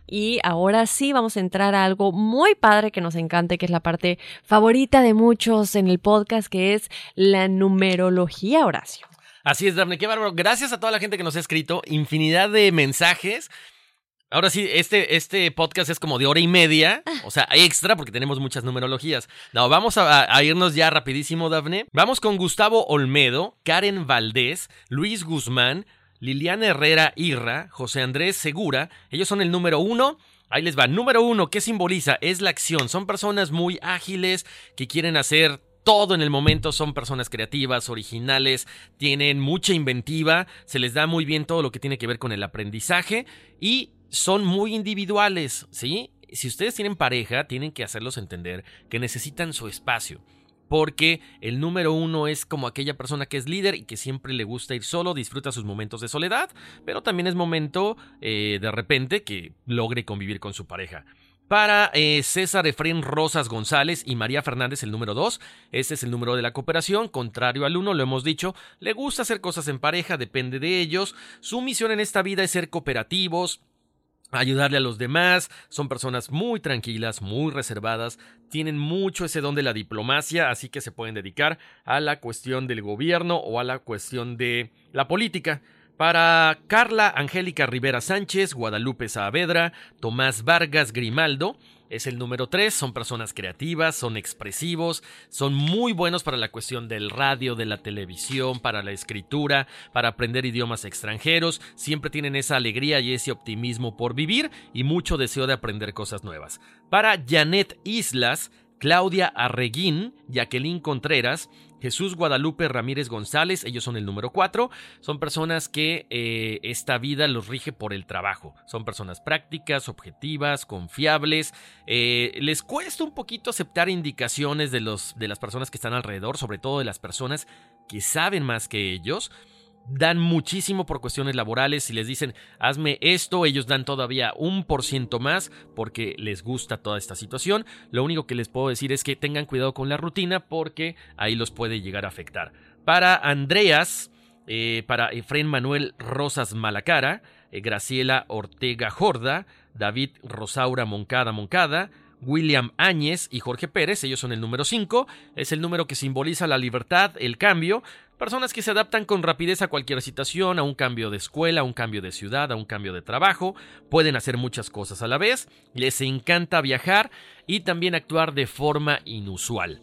[SPEAKER 3] Y ahora sí vamos a entrar a algo muy padre que nos encanta, que es la parte favorita de muchos en el podcast, que es la numerología, Horacio.
[SPEAKER 4] Así es, Dafne, qué bárbaro. Gracias a toda la gente que nos ha escrito, infinidad de mensajes. Ahora sí, este, este podcast es como de hora y media, o sea, extra porque tenemos muchas numerologías. No, vamos a, a, irnos ya rapidísimo, Dafne. Vamos con Gustavo Olmedo, Karen Valdés, Luis Guzmán, Liliana Herrera Irra, José Andrés Segura. Ellos son el número uno. Ahí les va. Número uno, ¿qué simboliza? Es la acción. Son personas muy ágiles que quieren hacer todo en el momento, son personas creativas, originales, tienen mucha inventiva, se les da muy bien todo lo que tiene que ver con el aprendizaje y son muy individuales, ¿sí? Si ustedes tienen pareja, tienen que hacerlos entender que necesitan su espacio. Porque el número uno es como aquella persona que es líder y que siempre le gusta ir solo, disfruta sus momentos de soledad, pero también es momento eh, de repente que logre convivir con su pareja. Para eh, César Efrén Rosas González y María Fernández, el número 2. Ese es el número de la cooperación. Contrario al 1, lo hemos dicho. Le gusta hacer cosas en pareja, depende de ellos. Su misión en esta vida es ser cooperativos, ayudarle a los demás, son personas muy tranquilas, muy reservadas, tienen mucho ese don de la diplomacia, así que se pueden dedicar a la cuestión del gobierno o a la cuestión de la política. Para Carla Angélica Rivera Sánchez, Guadalupe Saavedra, Tomás Vargas Grimaldo, es el número 3, son personas creativas, son expresivos, son muy buenos para la cuestión del radio, de la televisión, para la escritura, para aprender idiomas extranjeros, siempre tienen esa alegría y ese optimismo por vivir y mucho deseo de aprender cosas nuevas. Para Janet Islas, Claudia Arreguín, Jacqueline Contreras, Jesús Guadalupe Ramírez González, ellos son el número 4, son personas que eh, esta vida los rige por el trabajo, son personas prácticas, objetivas, confiables, eh, les cuesta un poquito aceptar indicaciones de, los, de las personas que están alrededor, sobre todo de las personas que saben más que ellos, dan muchísimo por cuestiones laborales. Si les dicen, hazme esto, ellos dan todavía un por ciento más porque les gusta toda esta situación. Lo único que les puedo decir es que tengan cuidado con la rutina porque ahí los puede llegar a afectar. Para Andreas, eh, para Efren Manuel Rosas Malacara, eh, Graciela Ortega Jorda, David Rosaura Moncada Moncada, William Áñez y Jorge Pérez, ellos son el número 5, es el número que simboliza la libertad, el cambio, personas que se adaptan con rapidez a cualquier situación, a un cambio de escuela, a un cambio de ciudad, a un cambio de trabajo, pueden hacer muchas cosas a la vez, les encanta viajar y también actuar de forma inusual.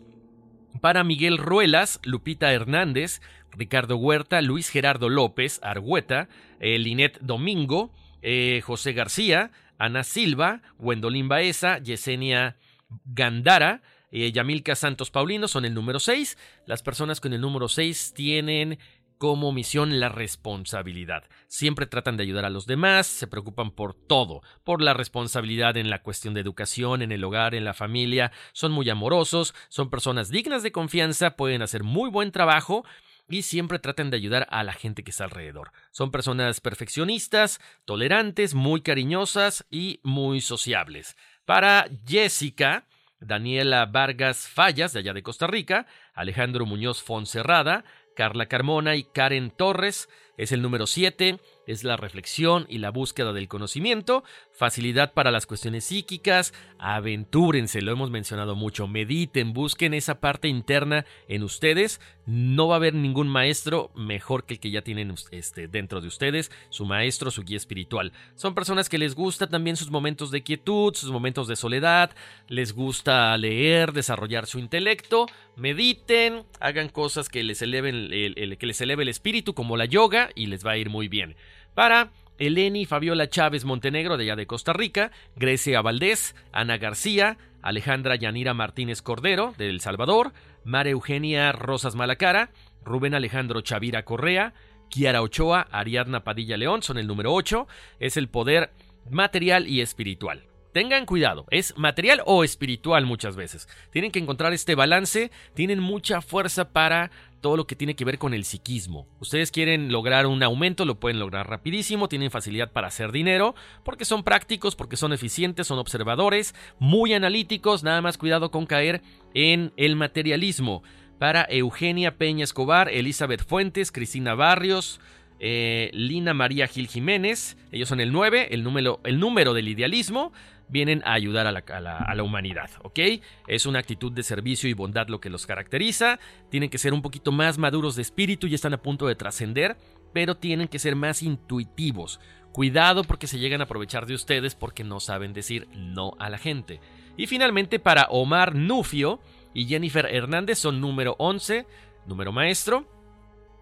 [SPEAKER 4] Para Miguel Ruelas, Lupita Hernández, Ricardo Huerta, Luis Gerardo López, Argüeta, eh, Linet Domingo, eh, José García, Ana Silva, Gwendolyn Baeza, Yesenia Gandara, eh, Yamilka Santos Paulino son el número 6. Las personas con el número 6 tienen como misión la responsabilidad. Siempre tratan de ayudar a los demás, se preocupan por todo, por la responsabilidad en la cuestión de educación, en el hogar, en la familia, son muy amorosos, son personas dignas de confianza, pueden hacer muy buen trabajo y siempre tratan de ayudar a la gente que está alrededor. Son personas perfeccionistas, tolerantes, muy cariñosas y muy sociables. Para Jessica, Daniela Vargas Fallas, de allá de Costa Rica, Alejandro Muñoz Fonserrada, Carla Carmona y Karen Torres, es el número 7, es la reflexión y la búsqueda del conocimiento, facilidad para las cuestiones psíquicas, aventúrense, lo hemos mencionado mucho, mediten, busquen esa parte interna en ustedes, no va a haber ningún maestro mejor que el que ya tienen este, dentro de ustedes, su maestro, su guía espiritual. Son personas que les gusta también sus momentos de quietud, sus momentos de soledad, les gusta leer, desarrollar su intelecto, mediten, hagan cosas que les eleven el, que les eleve el espíritu como la yoga y les va a ir muy bien. Para Eleni Fabiola Chávez Montenegro de allá de Costa Rica, Grecia Valdés, Ana García, Alejandra Yanira Martínez Cordero de El Salvador, Mara Eugenia Rosas Malacara, Rubén Alejandro Chavira Correa, Kiara Ochoa, Ariadna Padilla León son el número 8, es el poder material y espiritual. Tengan cuidado, es material o espiritual muchas veces. Tienen que encontrar este balance, tienen mucha fuerza para todo lo que tiene que ver con el psiquismo. Ustedes quieren lograr un aumento, lo pueden lograr rapidísimo, tienen facilidad para hacer dinero, porque son prácticos, porque son eficientes, son observadores, muy analíticos, nada más cuidado con caer en el materialismo. Para Eugenia Peña Escobar, Elizabeth Fuentes, Cristina Barrios, eh, Lina María Gil Jiménez. Ellos son el 9, el número, el número del idealismo. Vienen a ayudar a la, humanidad, ¿ok? Es una actitud de servicio y bondad lo que los caracteriza. Tienen que ser un poquito más maduros de espíritu y están a punto de trascender, pero tienen que ser más intuitivos. Cuidado porque se llegan a aprovechar de ustedes porque no saben decir no a la gente. Y finalmente para Omar Nufio y Jennifer Hernández son número 11, número maestro.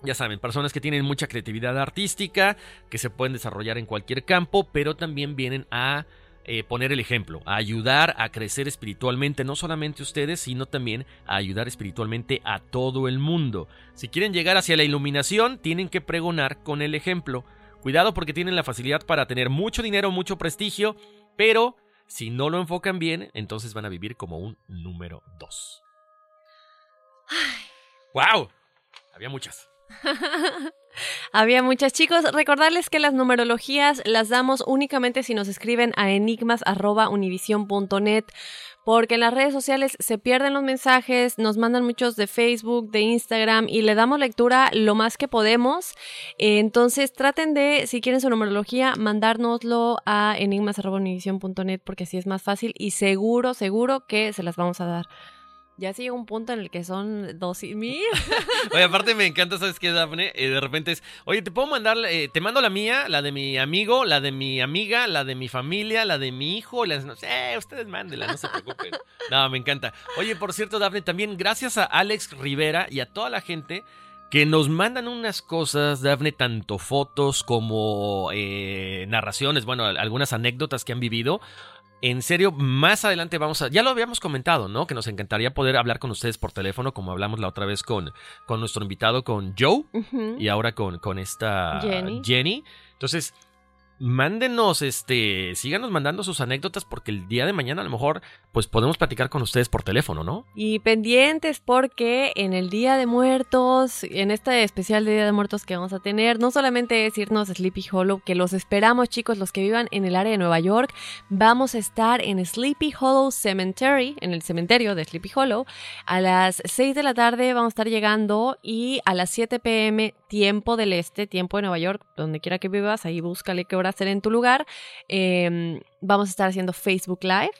[SPEAKER 4] Ya saben, personas que tienen mucha creatividad artística, que se pueden desarrollar en cualquier campo, pero también vienen a eh, poner el ejemplo, a ayudar a crecer espiritualmente, no solamente ustedes, sino también a ayudar espiritualmente a todo el mundo. Si quieren llegar hacia la iluminación, tienen que pregonar con el ejemplo. Cuidado porque tienen la facilidad para tener mucho dinero, mucho prestigio, pero si no lo enfocan bien, entonces van a vivir como un número 2. ¡Wow! Había muchas.
[SPEAKER 3] Había muchas chicos. Recordarles que las numerologías las damos únicamente si nos escriben a enigmas.univision.net porque en las redes sociales se pierden los mensajes, nos mandan muchos de Facebook, de Instagram y le damos lectura lo más que podemos. Entonces traten de, si quieren su numerología, mandárnoslo a enigmas.univision.net porque así es más fácil y seguro, seguro que se las vamos a dar. Ya se llega un punto en el que son dos y mil.
[SPEAKER 4] Oye, aparte me encanta, ¿sabes qué, Dafne? Eh, de repente es, oye, te puedo mandar, eh, te mando la mía, la de mi amigo, la de mi amiga, la de mi familia, la de mi hijo, las, no sé, ustedes mándenla, no se preocupen. No, me encanta. Oye, por cierto, Dafne, también gracias a Alex Rivera y a toda la gente que nos mandan unas cosas, Dafne, tanto fotos como eh, narraciones, bueno, algunas anécdotas que han vivido. En serio, más adelante vamos a. Ya lo habíamos comentado, ¿no? Que nos encantaría poder hablar con ustedes por teléfono, como hablamos la otra vez con, con nuestro invitado, con Joe, uh -huh. y ahora con, con esta
[SPEAKER 3] Jenny.
[SPEAKER 4] Jenny. Entonces, mándenos, este, síganos mandando sus anécdotas porque el día de mañana a lo mejor pues podemos platicar con ustedes por teléfono, ¿no?
[SPEAKER 3] Y pendientes porque en el Día de Muertos, en este especial de Día de Muertos que vamos a tener, no solamente es irnos a Sleepy Hollow, que los esperamos chicos, los que vivan en el área de Nueva York, vamos a estar en Sleepy Hollow Cemetery, en el cementerio de Sleepy Hollow, a las 6 de la tarde vamos a estar llegando y a las 7 pm tiempo del este, tiempo de Nueva York, donde quiera que vivas, ahí búscale qué hora hacer en tu lugar. Eh, vamos a estar haciendo Facebook Live.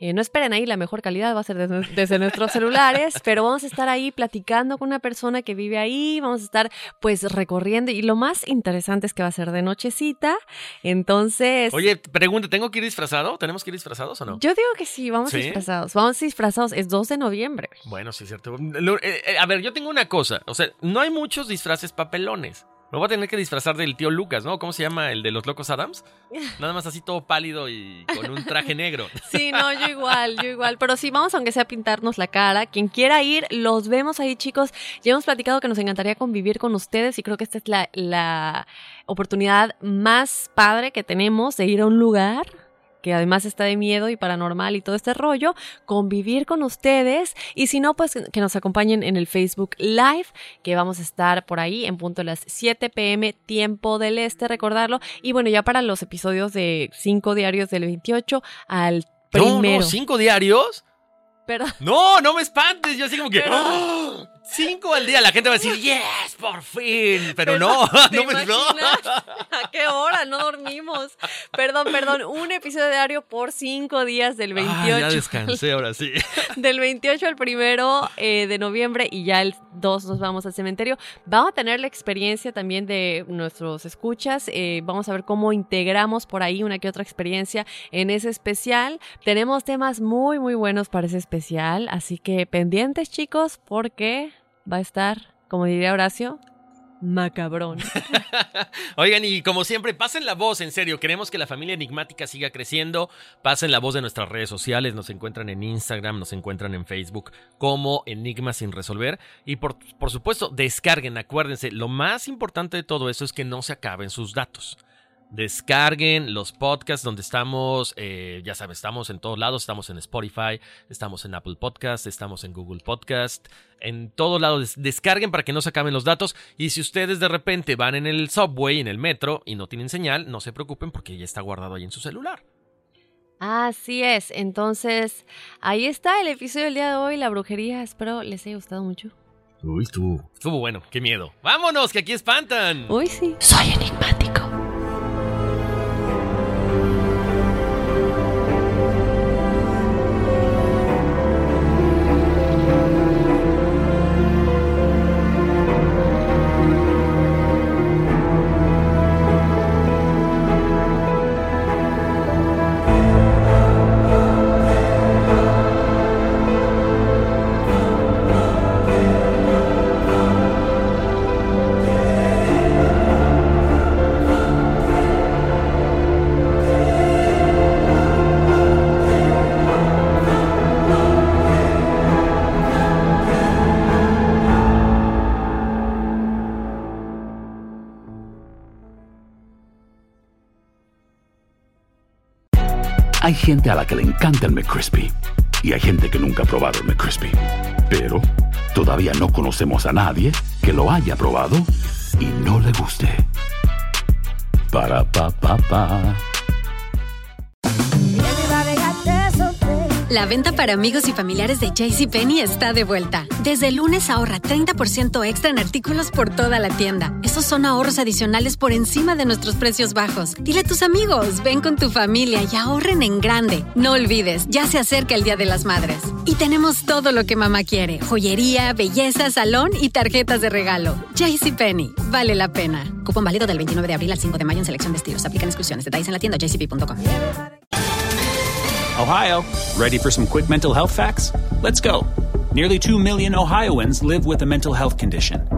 [SPEAKER 3] Eh, no esperen ahí, la mejor calidad va a ser desde, desde nuestros celulares, pero vamos a estar ahí platicando con una persona que vive ahí, vamos a estar pues recorriendo y lo más interesante es que va a ser de nochecita, entonces...
[SPEAKER 4] Oye, pregunta, ¿tengo que ir disfrazado? ¿Tenemos que ir disfrazados o no?
[SPEAKER 3] Yo digo que sí, vamos ¿Sí? disfrazados, vamos disfrazados, es 2 de noviembre.
[SPEAKER 4] Bueno, sí, es cierto. Eh, eh, a ver, yo tengo una cosa, o sea, no hay muchos disfraces papelones. Me voy a tener que disfrazar del tío Lucas, ¿no? ¿Cómo se llama el de los locos Adams? Nada más así todo pálido y con un traje negro.
[SPEAKER 3] Sí, no, yo igual, yo igual. Pero sí, vamos aunque sea a pintarnos la cara. Quien quiera ir, los vemos ahí, chicos. Ya hemos platicado que nos encantaría convivir con ustedes y creo que esta es la, la oportunidad más padre que tenemos de ir a un lugar que además está de miedo y paranormal y todo este rollo, convivir con ustedes y si no, pues que nos acompañen en el Facebook Live, que vamos a estar por ahí en punto de las 7 pm, tiempo del este, recordarlo. Y bueno, ya para los episodios de 5 diarios del 28 al primero.
[SPEAKER 4] No, no, ¿cinco diarios?
[SPEAKER 3] Perdón.
[SPEAKER 4] No, no me espantes, yo así como que... ¡Oh! Cinco al día, la gente va a decir, yes, por fin. Pero no, no me no.
[SPEAKER 3] ¿A qué hora? No dormimos. Perdón, perdón. Un episodio diario por cinco días del 28. Ah,
[SPEAKER 4] ya descansé ahora sí.
[SPEAKER 3] Del 28 al primero eh, de noviembre y ya el 2 nos vamos al cementerio. Vamos a tener la experiencia también de nuestros escuchas. Eh, vamos a ver cómo integramos por ahí una que otra experiencia en ese especial. Tenemos temas muy, muy buenos para ese especial. Así que pendientes, chicos, porque va a estar, como diría Horacio, macabrón.
[SPEAKER 4] Oigan, y como siempre, pasen la voz, en serio. Queremos que la familia enigmática siga creciendo. Pasen la voz de nuestras redes sociales. Nos encuentran en Instagram, nos encuentran en Facebook como Enigma sin resolver. Y por, por supuesto, descarguen, acuérdense, lo más importante de todo eso es que no se acaben sus datos. Descarguen los podcasts donde estamos, eh, ya saben, estamos en todos lados, estamos en Spotify, estamos en Apple Podcast, estamos en Google Podcast, en todos lados. Descarguen para que no se acaben los datos. Y si ustedes de repente van en el subway, en el metro y no tienen señal, no se preocupen porque ya está guardado ahí en su celular.
[SPEAKER 3] Así es, entonces ahí está el episodio del día de hoy, la brujería. Espero les haya gustado mucho.
[SPEAKER 4] Uy, estuvo, estuvo bueno, qué miedo. Vámonos, que aquí espantan.
[SPEAKER 3] Uy, sí.
[SPEAKER 6] Soy enigmático.
[SPEAKER 7] A la que le encanta el McCrispy y hay gente que nunca ha probado el McCrispy. Pero todavía no conocemos a nadie que lo haya probado y no le guste. Para pa pa pa.
[SPEAKER 6] La venta para amigos y familiares de JCPenney está de vuelta. Desde el lunes ahorra 30% extra en artículos por toda la tienda. Esos son ahorros adicionales por encima de nuestros precios bajos. Dile a tus amigos, ven con tu familia y ahorren en grande. No olvides, ya se acerca el Día de las Madres. Y tenemos todo lo que mamá quiere: joyería, belleza, salón y tarjetas de regalo. JCPenney, vale la pena. Cupón válido del 29 de abril al 5 de mayo en selección de estilos. Aplican exclusiones. Detalles en la tienda jcp.com.
[SPEAKER 8] Ohio, ready for some quick mental health facts? Let's go. Nearly 2 million Ohioans live with a mental health condition.